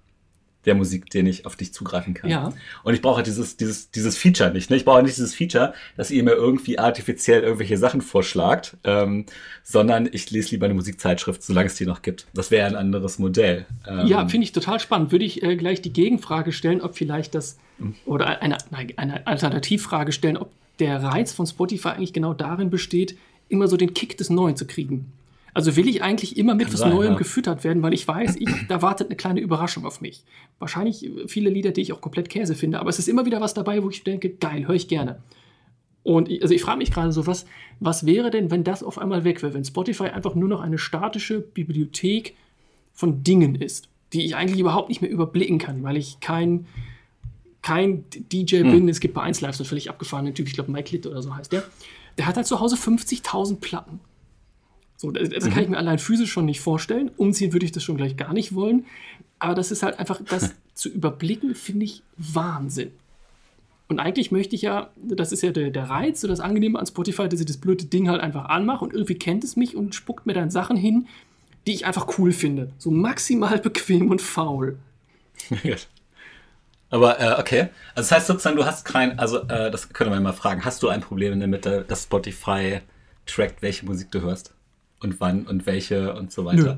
der Musik, den ich auf dich zugreifen kann. Ja. Und ich brauche dieses, dieses, dieses Feature nicht. Ne? Ich brauche nicht dieses Feature, dass ihr mir irgendwie artifiziell irgendwelche Sachen vorschlagt, ähm, sondern ich lese lieber eine Musikzeitschrift, solange es die noch gibt. Das wäre ein anderes Modell. Ähm, ja, finde ich total spannend. Würde ich äh, gleich die Gegenfrage stellen, ob vielleicht das, mhm. oder eine, eine Alternativfrage stellen, ob der Reiz von Spotify eigentlich genau darin besteht, immer so den Kick des Neuen zu kriegen. Also will ich eigentlich immer mit Kann was sein, Neuem ja. gefüttert werden, weil ich weiß, ich, da wartet eine kleine Überraschung auf mich. Wahrscheinlich viele Lieder, die ich auch komplett Käse finde, aber es ist immer wieder was dabei, wo ich denke, geil, höre ich gerne. Und ich, also ich frage mich gerade so, was, was wäre denn, wenn das auf einmal weg wäre, wenn Spotify einfach nur noch eine statische Bibliothek von Dingen ist, die ich eigentlich überhaupt nicht mehr überblicken kann, weil ich kein, kein DJ hm. bin. Es gibt bei 1 Live so völlig abgefahrenen Typ, ich glaube Mike Litt oder so heißt der. Der hat halt zu Hause 50.000 Platten. So, das, das mhm. kann ich mir allein physisch schon nicht vorstellen. Umziehen würde ich das schon gleich gar nicht wollen. Aber das ist halt einfach, das zu überblicken, finde ich Wahnsinn. Und eigentlich möchte ich ja, das ist ja der, der Reiz, so das Angenehme an Spotify, dass ich das blöde Ding halt einfach anmache und irgendwie kennt es mich und spuckt mir dann Sachen hin, die ich einfach cool finde. So maximal bequem und faul. Aber äh, okay. Also das heißt sozusagen, du hast kein, also äh, das können wir mal fragen, hast du ein Problem damit, dass Spotify trackt, welche Musik du hörst? und wann und welche und so weiter.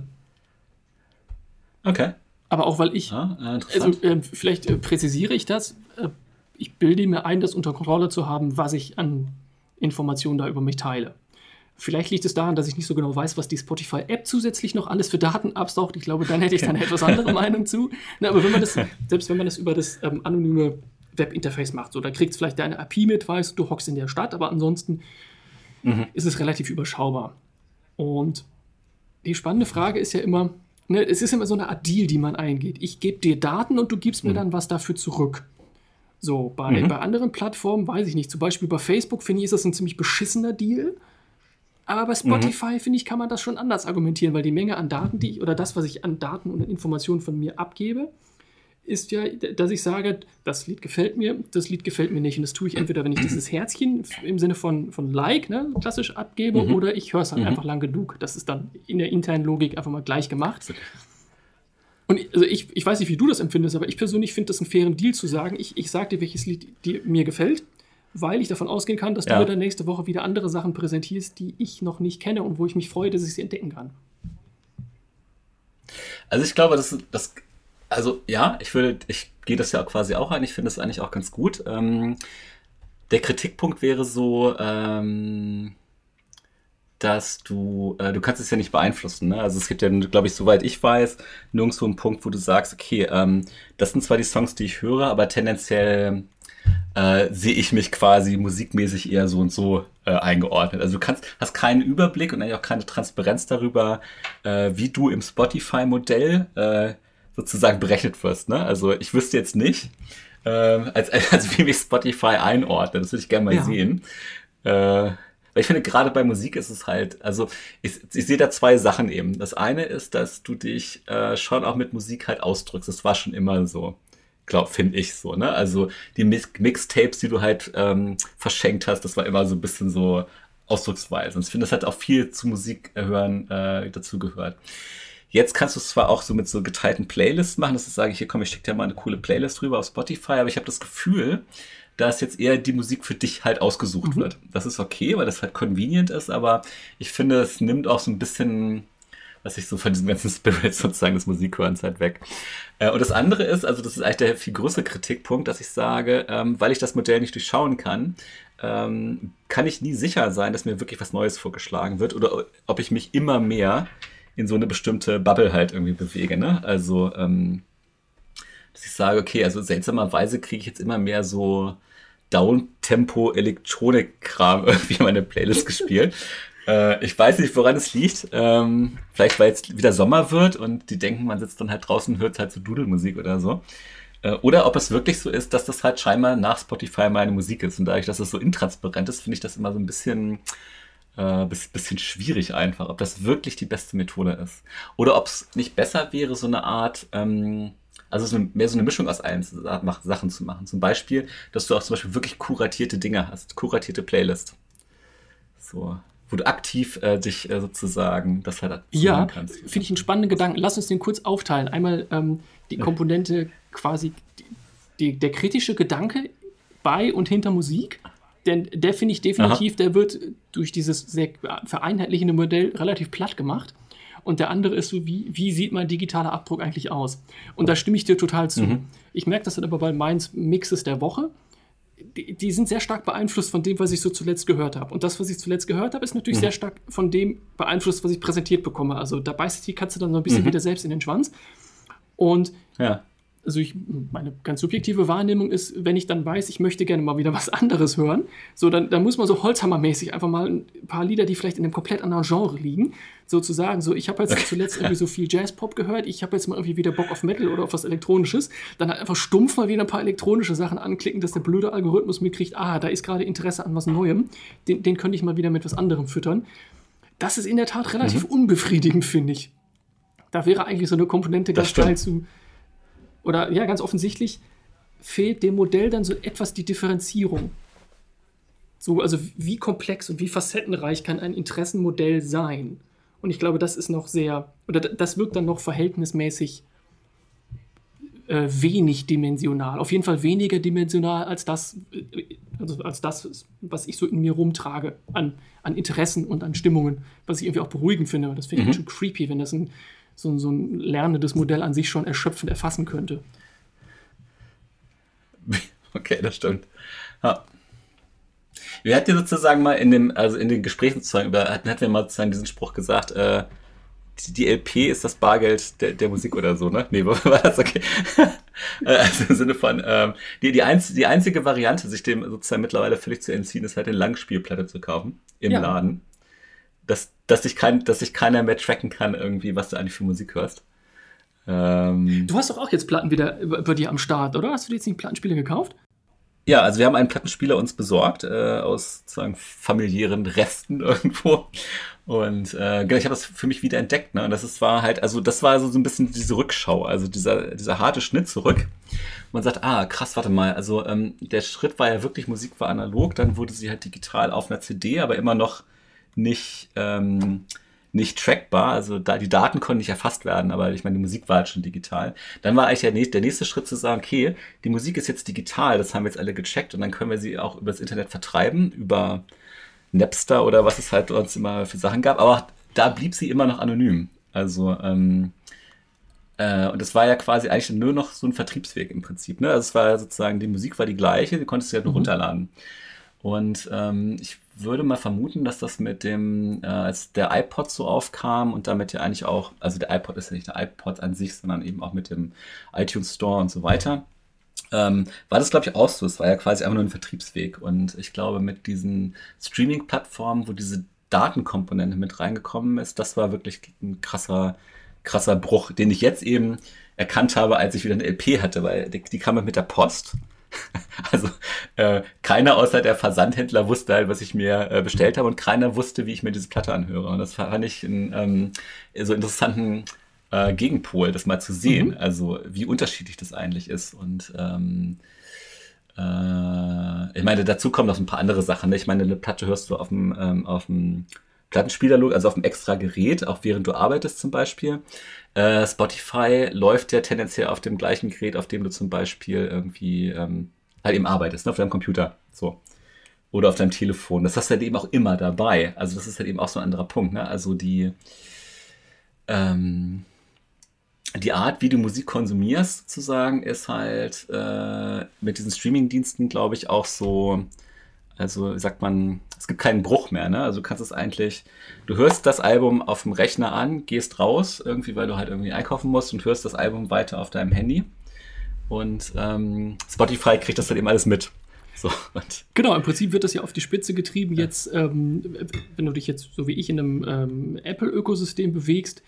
Nö. Okay. Aber auch weil ich, ah, also äh, vielleicht äh, präzisiere ich das, äh, ich bilde mir ein, das unter Kontrolle zu haben, was ich an Informationen da über mich teile. Vielleicht liegt es daran, dass ich nicht so genau weiß, was die Spotify-App zusätzlich noch alles für Daten absaugt. Ich glaube, dann hätte ich da eine etwas andere Meinung zu. Na, aber wenn man das, selbst wenn man das über das ähm, anonyme Webinterface macht, so, da kriegt es vielleicht deine API mit, weißt du, hockst in der Stadt, aber ansonsten mhm. ist es relativ überschaubar. Und die spannende Frage ist ja immer, ne, es ist immer so eine Art Deal, die man eingeht. Ich gebe dir Daten und du gibst mir mhm. dann was dafür zurück. So, bei, mhm. bei anderen Plattformen weiß ich nicht. Zum Beispiel bei Facebook finde ich, ist das ein ziemlich beschissener Deal. Aber bei Spotify, mhm. finde ich, kann man das schon anders argumentieren, weil die Menge an Daten, die ich, oder das, was ich an Daten und Informationen von mir abgebe, ist ja, dass ich sage, das Lied gefällt mir, das Lied gefällt mir nicht. Und das tue ich entweder, wenn ich dieses Herzchen im Sinne von, von Like, ne, klassisch abgebe, mhm. oder ich höre es halt mhm. einfach lang genug. Das ist dann in der internen Logik einfach mal gleich gemacht. Und also ich, ich weiß nicht, wie du das empfindest, aber ich persönlich finde das einen fairen Deal zu sagen, ich, ich sage dir, welches Lied dir, mir gefällt, weil ich davon ausgehen kann, dass ja. du mir dann nächste Woche wieder andere Sachen präsentierst, die ich noch nicht kenne und wo ich mich freue, dass ich sie entdecken kann. Also ich glaube, das, das also ja, ich würde, ich gehe das ja quasi auch ein. Ich finde es eigentlich auch ganz gut. Ähm, der Kritikpunkt wäre so, ähm, dass du, äh, du kannst es ja nicht beeinflussen. Ne? Also es gibt ja, glaube ich, soweit ich weiß, nirgendwo einen Punkt, wo du sagst, okay, ähm, das sind zwar die Songs, die ich höre, aber tendenziell äh, sehe ich mich quasi musikmäßig eher so und so äh, eingeordnet. Also du kannst, hast keinen Überblick und eigentlich auch keine Transparenz darüber, äh, wie du im Spotify-Modell äh, sozusagen berechnet wirst. Ne? Also ich wüsste jetzt nicht, ähm, als, als wie mich Spotify einordnet. Das würde ich gerne mal ja. sehen. Äh, weil ich finde, gerade bei Musik ist es halt, also ich, ich sehe da zwei Sachen eben. Das eine ist, dass du dich äh, schon auch mit Musik halt ausdrückst. Das war schon immer so. Glaub, finde ich so, ne? Also die Mixtapes, die du halt ähm, verschenkt hast, das war immer so ein bisschen so Ausdrucksweise. Und ich finde, das hat auch viel zu Musik hören äh, dazugehört. Jetzt kannst du es zwar auch so mit so geteilten Playlists machen, dass ich sage, hier komm, ich schicke dir mal eine coole Playlist drüber auf Spotify, aber ich habe das Gefühl, dass jetzt eher die Musik für dich halt ausgesucht mhm. wird. Das ist okay, weil das halt convenient ist, aber ich finde, es nimmt auch so ein bisschen, was ich so von diesem ganzen Spirit sozusagen des Musikhörens halt weg. Äh, und das andere ist, also das ist eigentlich der viel größere Kritikpunkt, dass ich sage, ähm, weil ich das Modell nicht durchschauen kann, ähm, kann ich nie sicher sein, dass mir wirklich was Neues vorgeschlagen wird oder ob ich mich immer mehr in so eine bestimmte Bubble halt irgendwie bewege. Ne? Also, ähm, dass ich sage, okay, also seltsamerweise kriege ich jetzt immer mehr so Down-Tempo-Elektronik-Kram irgendwie in meine Playlist gespielt. Äh, ich weiß nicht, woran es liegt. Ähm, vielleicht, weil jetzt wieder Sommer wird und die denken, man sitzt dann halt draußen und hört halt so Dudelmusik oder so. Äh, oder ob es wirklich so ist, dass das halt scheinbar nach Spotify meine Musik ist. Und dadurch, dass es so intransparent ist, finde ich das immer so ein bisschen, äh, bisschen schwierig einfach, ob das wirklich die beste Methode ist. Oder ob es nicht besser wäre, so eine Art, ähm, also mehr so eine Mischung aus allen Sachen zu machen. Zum Beispiel, dass du auch zum Beispiel wirklich kuratierte Dinge hast, kuratierte Playlist. So, wo du aktiv äh, dich äh, sozusagen das halt ja, kannst. Ja, finde ich einen spannenden Gedanken. Lass uns den kurz aufteilen. Einmal ähm, die Komponente quasi die, die, der kritische Gedanke bei und hinter Musik. Denn der finde ich definitiv, Aha. der wird durch dieses sehr vereinheitlichende Modell relativ platt gemacht. Und der andere ist so, wie, wie sieht mein digitaler Abdruck eigentlich aus? Und da stimme ich dir total zu. Mhm. Ich merke das dann aber bei meins Mixes der Woche die, die, sind sehr stark beeinflusst von dem, was ich so zuletzt gehört habe. Und das, was ich zuletzt gehört habe, ist natürlich mhm. sehr stark von dem beeinflusst, was ich präsentiert bekomme. Also da beißt sich die Katze dann so ein bisschen mhm. wieder selbst in den Schwanz. Und ja also ich, meine ganz subjektive Wahrnehmung ist, wenn ich dann weiß, ich möchte gerne mal wieder was anderes hören, so dann, dann muss man so Holzhammermäßig einfach mal ein paar Lieder, die vielleicht in einem komplett anderen Genre liegen, sozusagen. So, ich habe jetzt zuletzt irgendwie so viel Jazz-Pop gehört, ich habe jetzt mal irgendwie wieder Bock auf Metal oder auf was Elektronisches, dann halt einfach stumpf mal wieder ein paar elektronische Sachen anklicken, dass der blöde Algorithmus mitkriegt, ah, da ist gerade Interesse an was Neuem, den, den könnte ich mal wieder mit was anderem füttern. Das ist in der Tat relativ mhm. unbefriedigend, finde ich. Da wäre eigentlich so eine Komponente ganz geil zu oder ja, ganz offensichtlich fehlt dem Modell dann so etwas die Differenzierung. So, also wie komplex und wie facettenreich kann ein Interessenmodell sein? Und ich glaube, das ist noch sehr, oder das wirkt dann noch verhältnismäßig äh, wenig dimensional. Auf jeden Fall weniger dimensional als das, äh, also als das, was ich so in mir rumtrage an, an Interessen und an Stimmungen, was ich irgendwie auch beruhigend finde. Das finde ich mhm. schon creepy, wenn das ein so, so ein lernendes Modell an sich schon erschöpfend erfassen könnte. Okay, das stimmt. Ja. Wir hatten sozusagen mal in dem, also in den Gesprächen sozusagen über, hatten, hatten wir mal sozusagen diesen Spruch gesagt, äh, die, die, LP ist das Bargeld der, der Musik oder so, ne? Nee, war das okay? Äh, also im Sinne von, ähm, die, die, einz, die einzige Variante, sich dem sozusagen mittlerweile völlig zu entziehen, ist halt eine Langspielplatte zu kaufen im ja. Laden dass, dass, sich kein, dass sich keiner mehr tracken kann, irgendwie, was du eigentlich für Musik hörst. Ähm, du hast doch auch jetzt Platten wieder bei dir am Start, oder? Hast du dir jetzt nicht Plattenspieler gekauft? Ja, also wir haben einen Plattenspieler uns besorgt, äh, aus sozusagen familiären Resten irgendwo. Und äh, genau, ich habe das für mich wieder entdeckt. Ne? Und das ist, war halt, also das war so, so ein bisschen diese Rückschau, also dieser, dieser harte Schnitt zurück. Man sagt, ah, krass, warte mal, also ähm, der Schritt war ja wirklich, Musik war analog, dann wurde sie halt digital auf einer CD, aber immer noch nicht, ähm, nicht trackbar. Also da, die Daten konnten nicht erfasst werden, aber ich meine, die Musik war halt schon digital. Dann war eigentlich der, der nächste Schritt zu sagen, okay, die Musik ist jetzt digital, das haben wir jetzt alle gecheckt und dann können wir sie auch über das Internet vertreiben, über Napster oder was es halt uns immer für Sachen gab. Aber da blieb sie immer noch anonym. Also, ähm, äh, und das war ja quasi eigentlich nur noch so ein Vertriebsweg im Prinzip. Ne? Also es war sozusagen, die Musik war die gleiche, du konntest sie halt nur mhm. runterladen. Und ähm, ich würde mal vermuten, dass das mit dem, äh, als der iPod so aufkam und damit ja eigentlich auch, also der iPod ist ja nicht der iPod an sich, sondern eben auch mit dem iTunes Store und so weiter, ähm, war das, glaube ich, auch so. Es war ja quasi einfach nur ein Vertriebsweg. Und ich glaube, mit diesen Streaming-Plattformen, wo diese Datenkomponente mit reingekommen ist, das war wirklich ein krasser, krasser Bruch, den ich jetzt eben erkannt habe, als ich wieder eine LP hatte, weil die, die kam mit der Post. Also äh, keiner außer der Versandhändler wusste halt, was ich mir äh, bestellt habe und keiner wusste, wie ich mir diese Platte anhöre. Und das fand ich einen ähm, so interessanten äh, Gegenpol, das mal zu sehen, mhm. also wie unterschiedlich das eigentlich ist. Und ähm, äh, ich meine, dazu kommen noch ein paar andere Sachen. Ne? Ich meine, eine Platte hörst du auf dem, ähm, auf dem Plattenspieler, also auf dem extra Gerät, auch während du arbeitest zum Beispiel. Äh, Spotify läuft ja tendenziell auf dem gleichen Gerät, auf dem du zum Beispiel irgendwie ähm, halt eben arbeitest, ne, auf deinem Computer. So. Oder auf deinem Telefon. Das hast du halt eben auch immer dabei. Also das ist halt eben auch so ein anderer Punkt. Ne? Also die, ähm, die Art, wie du Musik konsumierst, sozusagen, ist halt äh, mit diesen Streaming-Diensten, glaube ich, auch so Also sagt man, es gibt keinen Bruch mehr, ne? Also du kannst es eigentlich, du hörst das Album auf dem Rechner an, gehst raus, irgendwie, weil du halt irgendwie einkaufen musst und hörst das Album weiter auf deinem Handy. Und ähm, Spotify kriegt das dann eben alles mit. So, genau, im Prinzip wird das ja auf die Spitze getrieben. Jetzt, ähm, wenn du dich jetzt so wie ich in einem ähm, Apple-Ökosystem bewegst,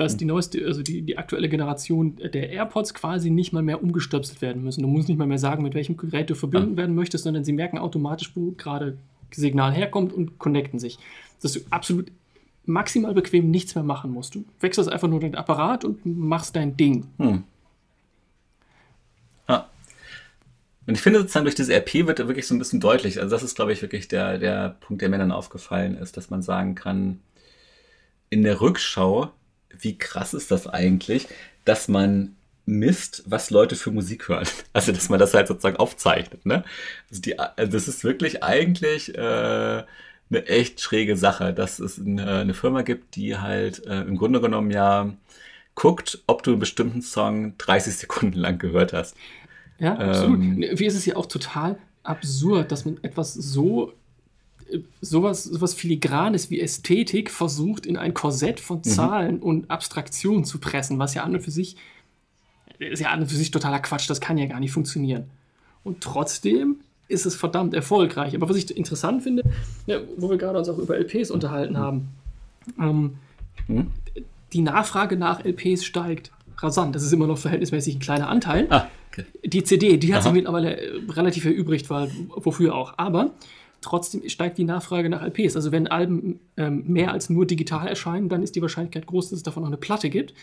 dass die neueste, also die, die aktuelle Generation der AirPods quasi nicht mal mehr umgestöpselt werden müssen. Du musst nicht mal mehr sagen, mit welchem Gerät du verbinden ja. werden möchtest, sondern sie merken automatisch, wo gerade Signal herkommt und connecten sich. Dass du absolut maximal bequem nichts mehr machen musst. Du wechselst einfach nur den Apparat und machst dein Ding. Hm. Ja. Und ich finde sozusagen durch diese RP wird wirklich so ein bisschen deutlich. Also das ist, glaube ich, wirklich der, der Punkt, der mir dann aufgefallen ist, dass man sagen kann, in der Rückschau wie krass ist das eigentlich, dass man misst, was Leute für Musik hören. Also, dass man das halt sozusagen aufzeichnet. Ne? Also, die, also das ist wirklich eigentlich äh, eine echt schräge Sache, dass es eine, eine Firma gibt, die halt äh, im Grunde genommen ja guckt, ob du einen bestimmten Song 30 Sekunden lang gehört hast. Ja, absolut. Ähm, Wie ist es ja auch total absurd, dass man etwas so sowas, sowas Filigranes wie Ästhetik versucht, in ein Korsett von mhm. Zahlen mhm. und Abstraktionen zu pressen, was ja an und für sich ist ja an und für sich totaler Quatsch, das kann ja gar nicht funktionieren. Und trotzdem ist es verdammt erfolgreich. Aber was ich interessant finde, ja, wo wir gerade uns auch über LPs unterhalten haben, ähm, mhm. die Nachfrage nach LPs steigt rasant. Das ist immer noch verhältnismäßig ein kleiner Anteil. Ah, okay. Die CD, die hat Aha. sich mittlerweile relativ erübrigt, weil wofür auch. Aber Trotzdem steigt die Nachfrage nach LPs. Also wenn Alben ähm, mehr als nur digital erscheinen, dann ist die Wahrscheinlichkeit groß, dass es davon noch eine Platte gibt.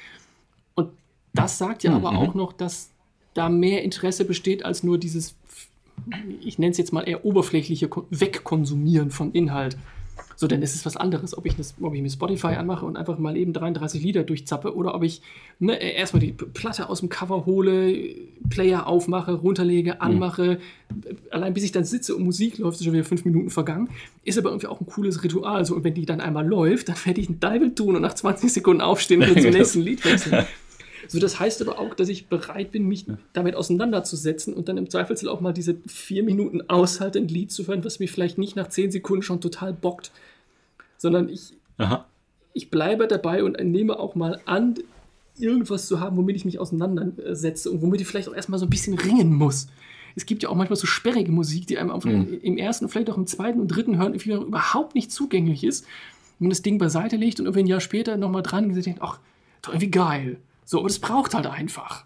Und das sagt ja mhm. aber auch noch, dass da mehr Interesse besteht als nur dieses, ich nenne es jetzt mal eher oberflächliche Wegkonsumieren von Inhalt. So, denn es ist was anderes, ob ich, das, ob ich mir Spotify anmache und einfach mal eben 33 Lieder durchzappe oder ob ich ne, erstmal die Platte aus dem Cover hole, Player aufmache, runterlege, mhm. anmache. Mhm. Allein bis ich dann sitze und Musik läuft, ist schon wieder fünf Minuten vergangen. Ist aber irgendwie auch ein cooles Ritual. So, und wenn die dann einmal läuft, dann werde ich einen Dive tun und nach 20 Sekunden aufstehen und zum nächsten Lied wechseln. So, das heißt aber auch, dass ich bereit bin, mich damit auseinanderzusetzen und dann im Zweifelsfall auch mal diese vier Minuten aushalten, ein Lied zu hören, was mir vielleicht nicht nach zehn Sekunden schon total bockt, sondern ich, ich bleibe dabei und nehme auch mal an, irgendwas zu haben, womit ich mich auseinandersetze und womit ich vielleicht auch erstmal so ein bisschen ringen muss. Es gibt ja auch manchmal so sperrige Musik, die einem mhm. im ersten und vielleicht auch im zweiten und dritten Hören überhaupt nicht zugänglich ist. Und das Ding beiseite legt und irgendwie ein Jahr später nochmal dran und denkt, ach, doch irgendwie geil. So, aber das braucht halt einfach.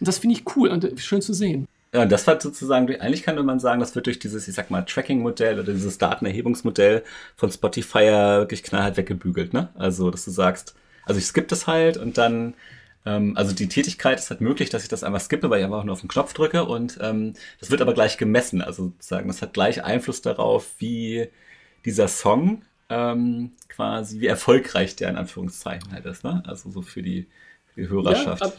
Und das finde ich cool und schön zu sehen. Ja, und das war sozusagen, eigentlich könnte man sagen, das wird durch dieses, ich sag mal, Tracking-Modell oder dieses Datenerhebungsmodell von Spotify wirklich knallhart weggebügelt, ne? Also, dass du sagst, also ich skippe das halt und dann, ähm, also die Tätigkeit ist halt möglich, dass ich das einmal skippe, weil ich einfach nur auf den Knopf drücke und ähm, das wird aber gleich gemessen. Also sozusagen, das hat gleich Einfluss darauf, wie dieser Song ähm, quasi, wie erfolgreich der in Anführungszeichen halt ist, ne? Also so für die die Hörerschaft. Ja,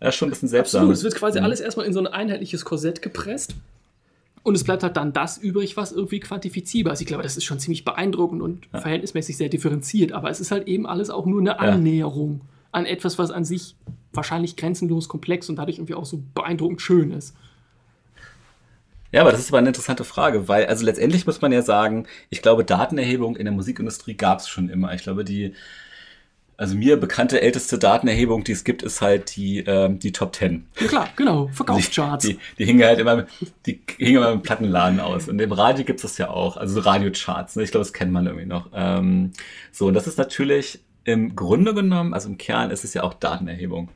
ja schon ein bisschen seltsam. Absolut, es wird quasi mhm. alles erstmal in so ein einheitliches Korsett gepresst. Und es bleibt halt dann das übrig, was irgendwie quantifizierbar ist. Ich glaube, das ist schon ziemlich beeindruckend und ja. verhältnismäßig sehr differenziert. Aber es ist halt eben alles auch nur eine Annäherung an etwas, was an sich wahrscheinlich grenzenlos komplex und dadurch irgendwie auch so beeindruckend schön ist. Ja, aber das ist aber eine interessante Frage, weil, also letztendlich muss man ja sagen, ich glaube, Datenerhebung in der Musikindustrie gab es schon immer. Ich glaube, die also mir bekannte älteste Datenerhebung, die es gibt, ist halt die, ähm, die Top Ten. Ja klar, genau, Verkaufscharts. Die, die, die hingen halt immer, die hingen immer im Plattenladen aus. Und im Radio gibt es das ja auch, also Radiocharts. Ne? Ich glaube, das kennt man irgendwie noch. Ähm, so, und das ist natürlich im Grunde genommen, also im Kern ist es ja auch Datenerhebung.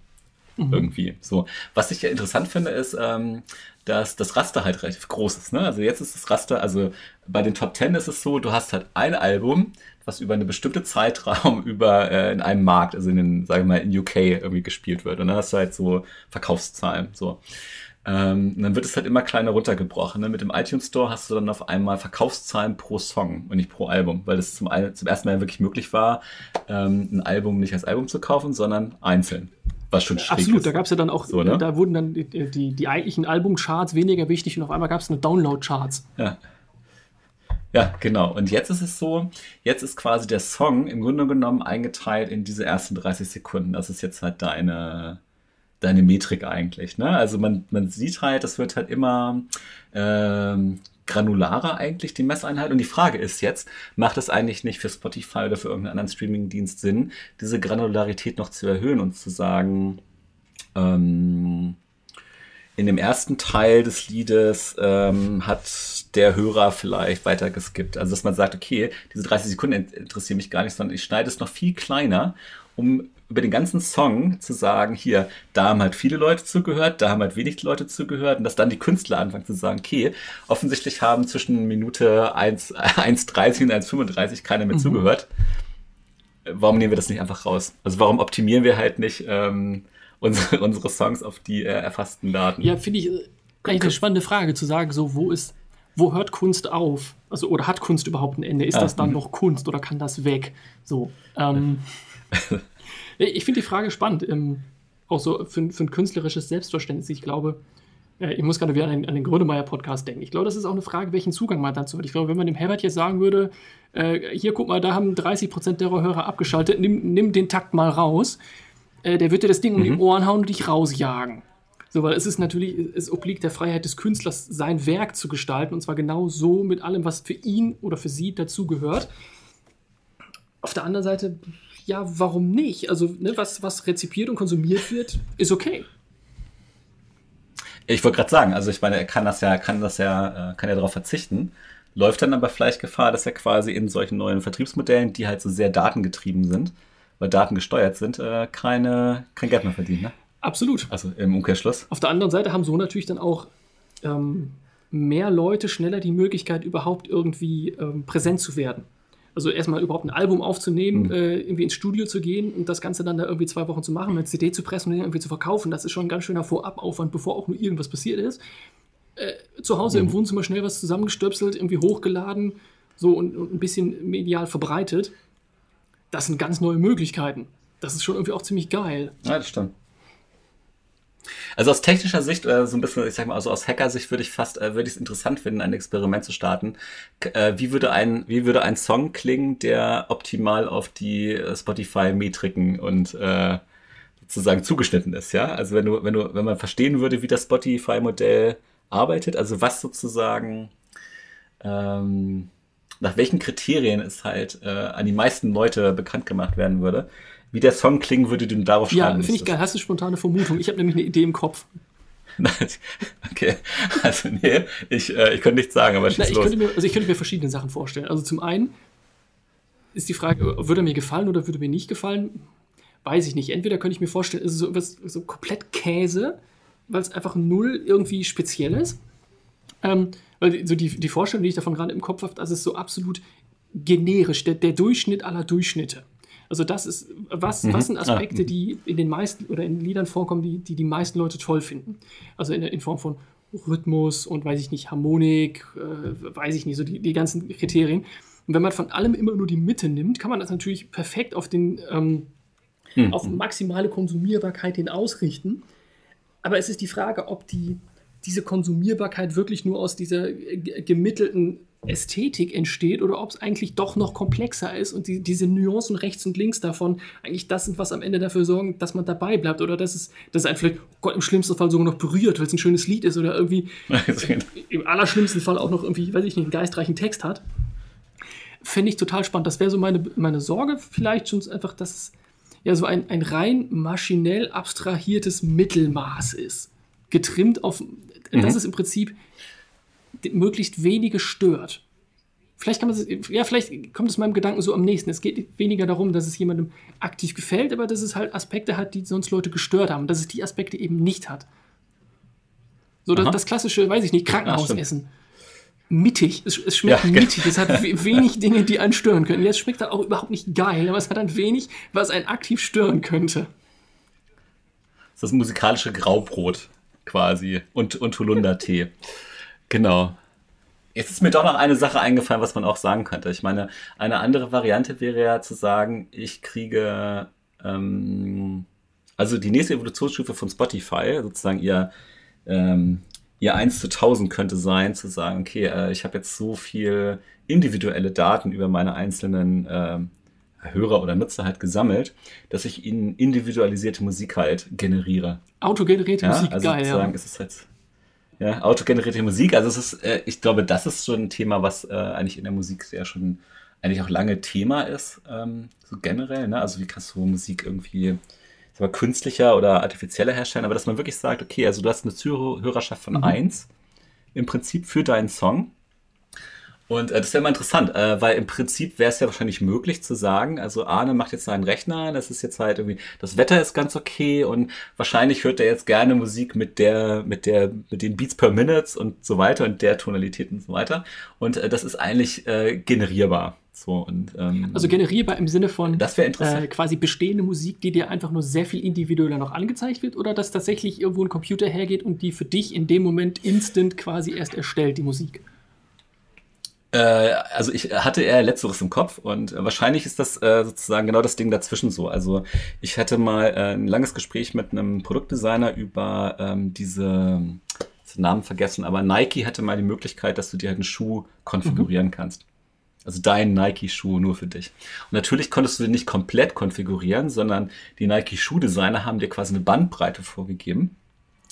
Mhm. Irgendwie. So. Was ich ja interessant finde, ist, ähm, dass das Raster halt relativ groß ist. Ne? Also jetzt ist das Raster, also bei den Top Ten ist es so, du hast halt ein Album, was über eine bestimmte Zeitraum über äh, in einem Markt, also in den, sagen wir mal, in UK irgendwie gespielt wird. Und dann hast du halt so Verkaufszahlen. So. Ähm, dann wird es halt immer kleiner runtergebrochen. Ne? Mit dem iTunes Store hast du dann auf einmal Verkaufszahlen pro Song und nicht pro Album, weil es zum, zum ersten Mal wirklich möglich war, ähm, ein Album nicht als Album zu kaufen, sondern einzeln. Was schon schräg Absolut, ist. da gab es ja dann auch, so, ne? da wurden dann die, die, die eigentlichen Albumcharts weniger wichtig und auf einmal gab es eine Download-Charts. Ja. Ja, genau. Und jetzt ist es so, jetzt ist quasi der Song im Grunde genommen eingeteilt in diese ersten 30 Sekunden. Das ist jetzt halt deine, deine Metrik eigentlich. Ne? Also man, man sieht halt, das wird halt immer ähm, granularer eigentlich, die Messeinheit. Und die Frage ist jetzt, macht es eigentlich nicht für Spotify oder für irgendeinen anderen Streamingdienst Sinn, diese Granularität noch zu erhöhen und zu sagen, ähm, in dem ersten Teil des Liedes ähm, hat der Hörer vielleicht weiter geskippt. Also dass man sagt, okay, diese 30 Sekunden interessieren mich gar nicht, sondern ich schneide es noch viel kleiner, um über den ganzen Song zu sagen, hier, da haben halt viele Leute zugehört, da haben halt wenig Leute zugehört und dass dann die Künstler anfangen zu sagen, okay, offensichtlich haben zwischen Minute 1,30 und 1,35 keiner mehr mhm. zugehört. Warum nehmen wir das nicht einfach raus? Also warum optimieren wir halt nicht ähm, unsere, unsere Songs auf die äh, erfassten Daten? Ja, finde ich äh, eigentlich eine spannende Frage zu sagen, so wo ist, wo hört Kunst auf? Also, oder hat Kunst überhaupt ein Ende? Ist ah, das dann mh. noch Kunst oder kann das weg? So. Ähm, Ich finde die Frage spannend, ähm, auch so für, für, ein künstlerisches Selbstverständnis. Ich glaube, äh, ich muss gerade wieder an den, an den Grönemeyer-Podcast denken. Ich glaube, das ist auch eine Frage, welchen Zugang man dazu hat. Ich glaube, wenn man dem Herbert jetzt sagen würde, äh, hier, guck mal, da haben 30 Prozent der Hörer abgeschaltet, nimm, nimm den Takt mal raus, äh, der wird dir das Ding mhm. um die mhm. Ohren hauen und dich rausjagen. So, weil es ist natürlich, es obliegt der Freiheit des Künstlers, sein Werk zu gestalten und zwar genau so mit allem, was für ihn oder für sie dazugehört. Auf der anderen Seite ja, warum nicht? Also, ne, was, was rezipiert und konsumiert wird, ist okay. Ich wollte gerade sagen, also ich meine, er kann das ja, kann das ja, äh, kann ja darauf verzichten. Läuft dann aber vielleicht Gefahr, dass er quasi in solchen neuen Vertriebsmodellen, die halt so sehr datengetrieben sind, weil Daten gesteuert sind, äh, keine, kein Geld mehr verdient, ne? Absolut. Also im Umkehrschluss. Auf der anderen Seite haben so natürlich dann auch ähm, mehr Leute schneller die Möglichkeit, überhaupt irgendwie ähm, präsent zu werden. Also erstmal überhaupt ein Album aufzunehmen, mhm. äh, irgendwie ins Studio zu gehen und das Ganze dann da irgendwie zwei Wochen zu machen, eine CD zu pressen und irgendwie zu verkaufen, das ist schon ein ganz schöner Vorabaufwand, bevor auch nur irgendwas passiert ist. Äh, zu Hause mhm. im Wohnzimmer schnell was zusammengestöpselt, irgendwie hochgeladen, so und, und, ein bisschen medial verbreitet. Das sind ganz neue Möglichkeiten. Das ist schon irgendwie auch ziemlich geil. Ja, das stimmt. Also aus technischer Sicht, oder so ein bisschen, ich sag mal, also aus Hacker-Sicht würde ich fast, äh, würde ich es interessant finden, ein Experiment zu starten. Äh, wie würde ein, wie würde ein Song klingen, der optimal auf die äh, Spotify-Metriken und äh, sozusagen zugeschnitten ist, ja? Also wenn du, wenn du, wenn man verstehen würde, wie das Spotify-Modell arbeitet, also was sozusagen, ähm, nach welchen Kriterien es halt äh, an die meisten Leute bekannt gemacht werden würde, wie der Song klingen würde, den du darauf schreiben Ja, finde ich geil. Hast du spontane Vermutung? Ich habe nämlich eine Idee im Kopf. okay, also nee, ich, äh, ich könnte nichts sagen, aber schieß Na, ich los. Könnte mir, also ich könnte mir verschiedene Sachen vorstellen. Also zum einen ist die Frage, würde er mir gefallen oder würde mir nicht gefallen? Weiß ich nicht. Entweder könnte ich mir vorstellen, ist es so, was, so komplett Käse, weil es einfach null irgendwie speziell ist. Ähm, weil so die, die Vorstellung, die ich davon gerade im Kopf habe, das ist so absolut generisch, der, der Durchschnitt aller Durchschnitte. Also das ist, was, mhm. was sind Aspekte, ja. die in den meisten oder in Liedern vorkommen, die die, die meisten Leute toll finden. Also in, in Form von Rhythmus und weiß ich nicht, Harmonik, äh, weiß ich nicht, so die, die ganzen Kriterien. Und wenn man von allem immer nur die Mitte nimmt, kann man das natürlich perfekt auf den ähm, mhm. auf maximale Konsumierbarkeit hin ausrichten. Aber es ist die Frage, ob die, diese Konsumierbarkeit wirklich nur aus dieser gemittelten Ästhetik entsteht oder ob es eigentlich doch noch komplexer ist und die, diese Nuancen rechts und links davon eigentlich das sind, was am Ende dafür sorgen, dass man dabei bleibt oder dass es, dass es einen vielleicht oh Gott, im schlimmsten Fall sogar noch berührt, weil es ein schönes Lied ist oder irgendwie im allerschlimmsten Fall auch noch irgendwie, weiß ich nicht, einen geistreichen Text hat. Fände ich total spannend. Das wäre so meine, meine Sorge vielleicht schon einfach, dass es ja so ein, ein rein maschinell abstrahiertes Mittelmaß ist. Getrimmt auf, mhm. das ist im Prinzip möglichst wenige stört. Vielleicht kann man ja, vielleicht kommt es meinem Gedanken so am nächsten. Es geht weniger darum, dass es jemandem aktiv gefällt, aber dass es halt Aspekte hat, die sonst Leute gestört haben, dass es die Aspekte eben nicht hat. So das, das, klassische, weiß ich nicht, Krankenhausessen. mittig, es, es schmeckt ja, mittig, es hat wenig Dinge, die einen stören können. Jetzt schmeckt dann auch überhaupt nicht geil, aber es hat dann wenig, was einen aktiv stören könnte. Das ist das musikalische Graubrot quasi und, und Holunder-Tee. Genau. Jetzt ist mir doch noch eine Sache eingefallen, was man auch sagen könnte. Ich meine, eine andere Variante wäre ja zu sagen, ich kriege, ähm, also die nächste Evolutionsstufe von Spotify, sozusagen ihr, ähm, ihr 1 zu 1000 könnte sein, zu sagen, okay, äh, ich habe jetzt so viel individuelle Daten über meine einzelnen äh, Hörer oder Nutzer halt gesammelt, dass ich ihnen individualisierte Musik halt generiere. Autogenerierte ja? Musik, also geil, sozusagen ja. ist es halt Ja, autogenerierte Musik. Also es ist, äh, ich glaube, das ist schon ein Thema, was äh, eigentlich in der Musik sehr schon eigentlich auch lange Thema ist, ähm, so generell. Ne? Also wie kannst du Musik irgendwie mal, künstlicher oder artifizieller herstellen, aber dass man wirklich sagt, okay, also du hast eine Zuhörerschaft von mhm. 1 im Prinzip für deinen Song und äh, das wäre mal interessant, äh, weil im Prinzip wäre es ja wahrscheinlich möglich zu sagen, also Arne macht jetzt seinen Rechner, das ist jetzt halt irgendwie, das Wetter ist ganz okay und wahrscheinlich hört er jetzt gerne Musik mit der, mit der, mit den Beats per Minute und so weiter und der Tonalität und so weiter. Und äh, das ist eigentlich äh, generierbar. So, und, ähm, also generierbar im Sinne von. Äh, quasi bestehende Musik, die dir einfach nur sehr viel individueller noch angezeigt wird, oder dass tatsächlich irgendwo ein Computer hergeht und die für dich in dem Moment instant quasi erst erstellt, die Musik? Äh, also ich hatte eher letzteres im Kopf und wahrscheinlich ist das äh, sozusagen genau das Ding dazwischen so. Also ich hatte mal äh, ein langes Gespräch mit einem Produktdesigner über ähm, diese Namen vergessen, aber Nike hatte mal die Möglichkeit, dass du dir halt einen Schuh konfigurieren mhm. kannst. Also dein Nike-Schuh nur für dich. Und natürlich konntest du den nicht komplett konfigurieren, sondern die Nike-Schuh-Designer haben dir quasi eine Bandbreite vorgegeben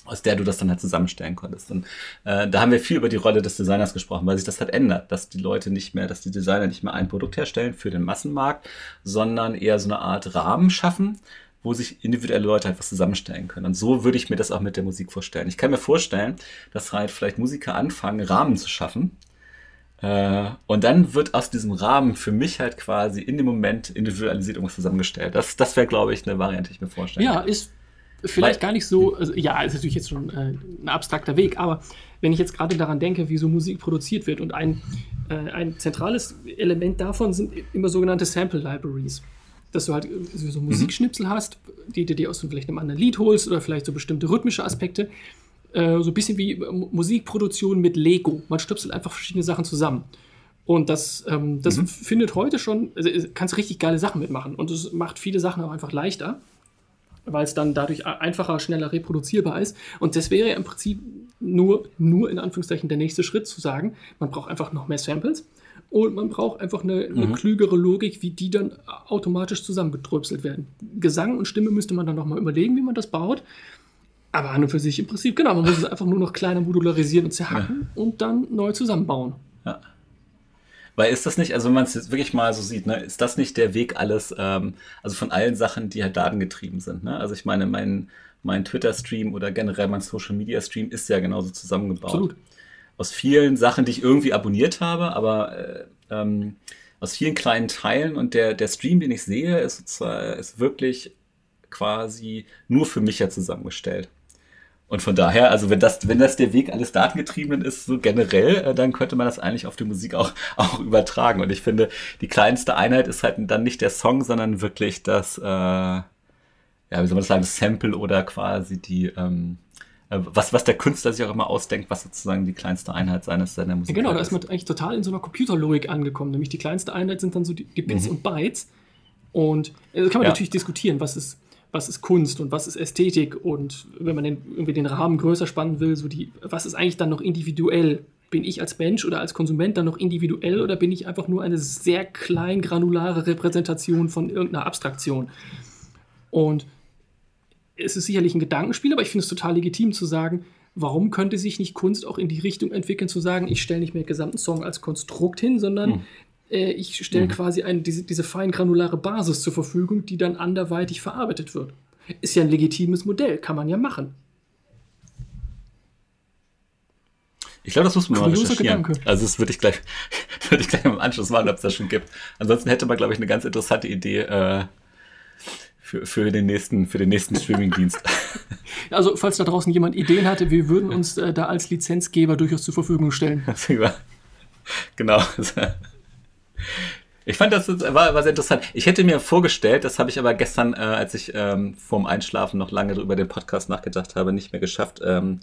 aus der du das dann halt zusammenstellen konntest. Und äh, da haben wir viel über die Rolle des Designers gesprochen, weil sich das halt ändert, dass die Leute nicht mehr, dass die Designer nicht mehr ein Produkt herstellen für den Massenmarkt, sondern eher so eine Art Rahmen schaffen, wo sich individuelle Leute halt was zusammenstellen können. Und so würde ich mir das auch mit der Musik vorstellen. Ich kann mir vorstellen, dass halt vielleicht Musiker anfangen, Rahmen zu schaffen. Äh, und dann wird aus diesem Rahmen für mich halt quasi in dem Moment individualisiert irgendwas zusammengestellt. Das, das wäre, glaube ich, eine Variante, die ich mir vorstellen Ja, ist vielleicht gar nicht so, also, ja, ist natürlich jetzt schon äh, ein abstrakter Weg, aber wenn ich jetzt gerade daran denke, wie so Musik produziert wird und ein, äh, ein zentrales Element davon sind immer sogenannte Sample Libraries. Dass du halt so mhm. Musikschnipsel mhm. hast, die du dir aus vielleicht einem anderen Lied holst oder vielleicht so bestimmte rhythmische Aspekte. Äh, so ein bisschen wie Musikproduktion mit Lego. Man stöpselt einfach verschiedene Sachen zusammen. Und das, ähm, das mhm. findet heute schon, also kannst richtig geile Sachen mitmachen. Und es macht viele Sachen auch einfach leichter weil es dann dadurch einfacher, schneller reproduzierbar ist. Und das wäre ja im Prinzip nur, nur in Anführungszeichen der nächste Schritt zu sagen, man braucht einfach noch mehr Samples und man braucht einfach eine, eine mhm. klügere Logik, wie die dann automatisch zusammengetröpselt werden. Gesang und Stimme müsste man dann nochmal überlegen, wie man das baut. Aber an und für sich im Prinzip, genau, man muss es einfach nur noch kleiner modularisieren und zerhacken ja. und dann neu zusammenbauen. Ja. Weil ist das nicht, also wenn man es jetzt wirklich mal so sieht, ne, ist das nicht der Weg alles, ähm, also von allen Sachen, die halt datengetrieben sind, ne? Also ich meine, mein, mein Twitter-Stream oder generell mein Social-Media-Stream ist ja genauso zusammengebaut. Absolut. Aus vielen Sachen, die ich irgendwie abonniert habe, aber äh, ähm, aus vielen kleinen Teilen und der, der Stream, den ich sehe, ist, ist wirklich quasi nur für mich ja zusammengestellt. Und von daher, also wenn das, wenn das der Weg alles Datengetriebenen ist, so generell, äh, dann könnte man das eigentlich auf die Musik auch, auch übertragen. Und ich finde, die kleinste Einheit ist halt dann nicht der Song, sondern wirklich das, äh, ja, wie soll man das sagen, das Sample oder quasi die, ähm, äh, was, was der Künstler sich auch immer ausdenkt, was sozusagen die kleinste Einheit seines seiner Musik ja, Genau, da ist man eigentlich total in so einer Computerlogik angekommen. Nämlich die kleinste Einheit sind dann so die, die Bits mhm. und Bytes. Und das kann man ja. natürlich diskutieren, was ist was ist Kunst und was ist Ästhetik und wenn man den, irgendwie den Rahmen größer spannen will, so die, was ist eigentlich dann noch individuell? Bin ich als Mensch oder als Konsument dann noch individuell oder bin ich einfach nur eine sehr klein granulare Repräsentation von irgendeiner Abstraktion? Und es ist sicherlich ein Gedankenspiel, aber ich finde es total legitim zu sagen, warum könnte sich nicht Kunst auch in die Richtung entwickeln, zu sagen, ich stelle nicht mehr den gesamten Song als Konstrukt hin, sondern mhm äh, ich stelle mhm. quasi eine, diese, diese feingranulare Basis zur Verfügung, die dann anderweitig verarbeitet wird. Ist ja ein legitimes Modell, kann man ja machen. Ich glaube, das muss man mal recherchieren. Gedanke. Also das würde ich gleich, würde ich gleich im Anschluss machen, ob es das schon gibt. Ansonsten hätte man, glaube ich, eine ganz interessante Idee äh, für, für den nächsten, für den nächsten Streamingdienst. Also, falls da draußen jemand Ideen hatte, wir würden uns äh, da als Lizenzgeber durchaus zur Verfügung stellen. genau. Ich fand das war, war sehr interessant. Ich hätte mir vorgestellt, das habe ich aber gestern, äh, als ich ähm, vorm Einschlafen noch lange über den Podcast nachgedacht habe, nicht mehr geschafft. Ähm,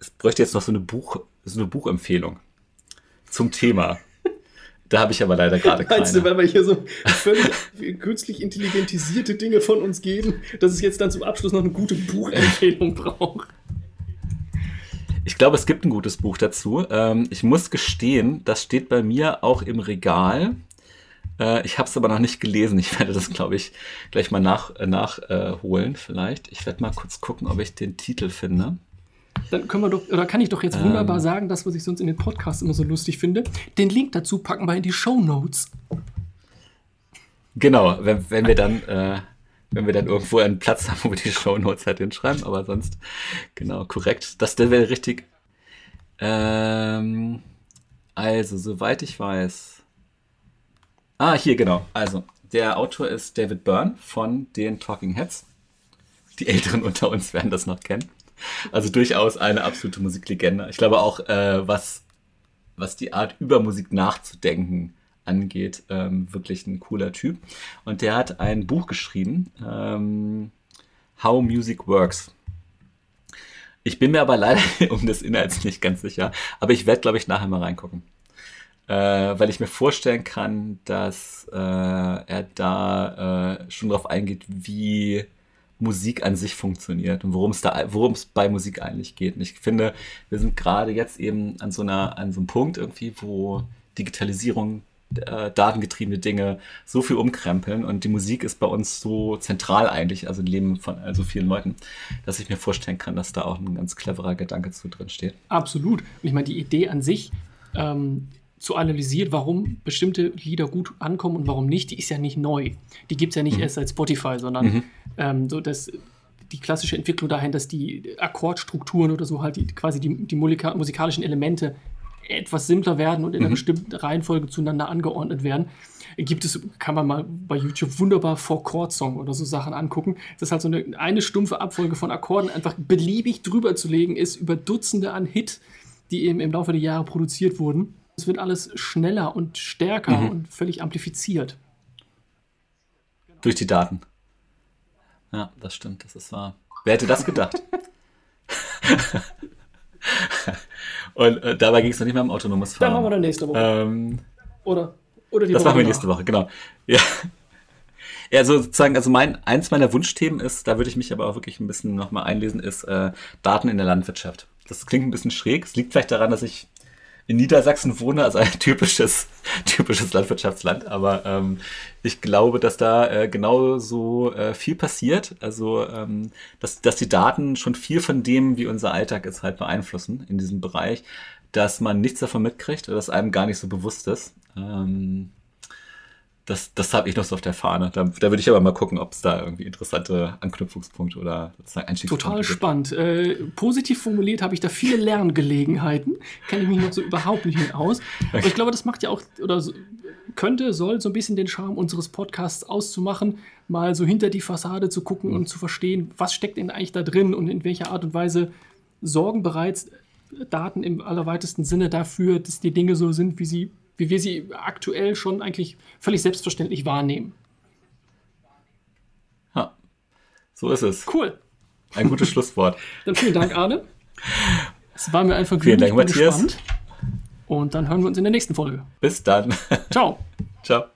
es bräuchte jetzt noch so eine Buch, so eine Buchempfehlung zum Thema. Da habe ich aber leider gerade keine. Meinst du, weil wir hier so völlig künstlich intelligentisierte Dinge von uns geben, dass es jetzt dann zum Abschluss noch eine gute Buchempfehlung braucht? Ich glaube, es gibt ein gutes Buch dazu. Ähm, ich muss gestehen, das steht bei mir auch im Regal. Äh, ich habe es aber noch nicht gelesen. Ich werde das, glaube ich, gleich mal nachholen, nach, äh, vielleicht. Ich werde mal kurz gucken, ob ich den Titel finde. Dann können wir doch, oder kann ich doch jetzt wunderbar ähm. sagen, das, was ich sonst in den Podcasts immer so lustig finde. Den Link dazu packen wir in die Show Notes. Genau, wenn, wenn wir dann, äh, wenn wir dann irgendwo einen Platz haben, wo wir die Show Notes halt hinschreiben, aber sonst, genau, korrekt. Das wäre richtig. Ähm, also, soweit ich weiß. Ah, hier, genau. Also, der Autor ist David Byrne von den Talking Heads. Die Älteren unter uns werden das noch kennen. Also durchaus eine absolute Musiklegende. Ich glaube auch, äh, was, was die Art über Musik nachzudenken angeht, ähm, wirklich ein cooler Typ. Und der hat ein Buch geschrieben, ähm, How Music Works. Ich bin mir aber leider um des Inhalts nicht ganz sicher, aber ich werde, glaube ich, nachher mal reingucken. Äh, weil ich mir vorstellen kann, dass äh, er da äh, schon darauf eingeht, wie Musik an sich funktioniert und worum es da, worum es bei Musik eigentlich geht. Und ich finde, wir sind gerade jetzt eben an so einer, an so einem Punkt irgendwie, wo Digitalisierung, äh, datengetriebene Dinge so viel umkrempeln und die Musik ist bei uns so zentral eigentlich, also im Leben von so also vielen Leuten, dass ich mir vorstellen kann, dass da auch ein ganz cleverer Gedanke zu drin steht. Absolut. Und ich meine, die Idee an sich, ähm, zu analysieren, warum bestimmte Lieder gut ankommen und warum nicht, die ist ja nicht neu. Die gibt es ja nicht mhm. erst seit Spotify, sondern mhm. ähm, so dass die klassische Entwicklung dahin, dass die Akkordstrukturen oder so halt die, quasi die, die musikalischen Elemente etwas simpler werden und in einer mhm. bestimmten Reihenfolge zueinander angeordnet werden. Gibt es, kann man mal bei YouTube wunderbar vor Chord Song oder so Sachen angucken. Das ist halt so eine, eine stumpfe Abfolge von Akkorden einfach beliebig drüber zu legen ist über Dutzende an Hit, die eben im Laufe der Jahre produziert wurden. Es wird alles schneller und stärker mhm. und völlig amplifiziert. Durch die Daten. Ja, das stimmt, das ist wahr. Wer hätte das gedacht? und äh, dabei ging es noch nicht mehr um autonomes Fahren. Dann machen wir dann nächste Woche. Ähm, oder, oder die Das Woche machen wir nächste Woche, genau. Ja. Ja, also sozusagen, also mein, eins meiner Wunschthemen ist, da würde ich mich aber auch wirklich ein bisschen nochmal einlesen, ist äh, Daten in der Landwirtschaft. Das klingt ein bisschen schräg. Es liegt vielleicht daran, dass ich in Niedersachsen wohne, also ein typisches, typisches Landwirtschaftsland. Aber ähm, ich glaube, dass da äh, genau so äh, viel passiert. Also, ähm, dass, dass die Daten schon viel von dem, wie unser Alltag ist, halt beeinflussen in diesem Bereich, dass man nichts davon mitkriegt oder dass einem gar nicht so bewusst ist. Ähm, das, das habe ich noch so auf der Fahne. Da, da würde ich aber mal gucken, ob es da irgendwie interessante Anknüpfungspunkte oder Einstiegspunkte Total gibt. spannend. Äh, positiv formuliert habe ich da viele Lerngelegenheiten. Kenne ich mich noch so überhaupt nicht mit aus. Okay. Aber ich glaube, das macht ja auch, oder so, könnte, soll so ein bisschen den Charme unseres Podcasts auszumachen, mal so hinter die Fassade zu gucken mhm. und zu verstehen, was steckt denn eigentlich da drin und in welcher Art und Weise sorgen bereits Daten im allerweitesten Sinne dafür, dass die Dinge so sind, wie sie wie wir sie aktuell schon eigentlich völlig selbstverständlich wahrnehmen. Ja, so ist es. Cool. Ein gutes Schlusswort. Dann vielen Dank, Arne. Es war mir einfach Vielen Dank, Matthias. Gespannt. Und dann hören wir uns in der nächsten Folge. Bis dann. Ciao. Ciao.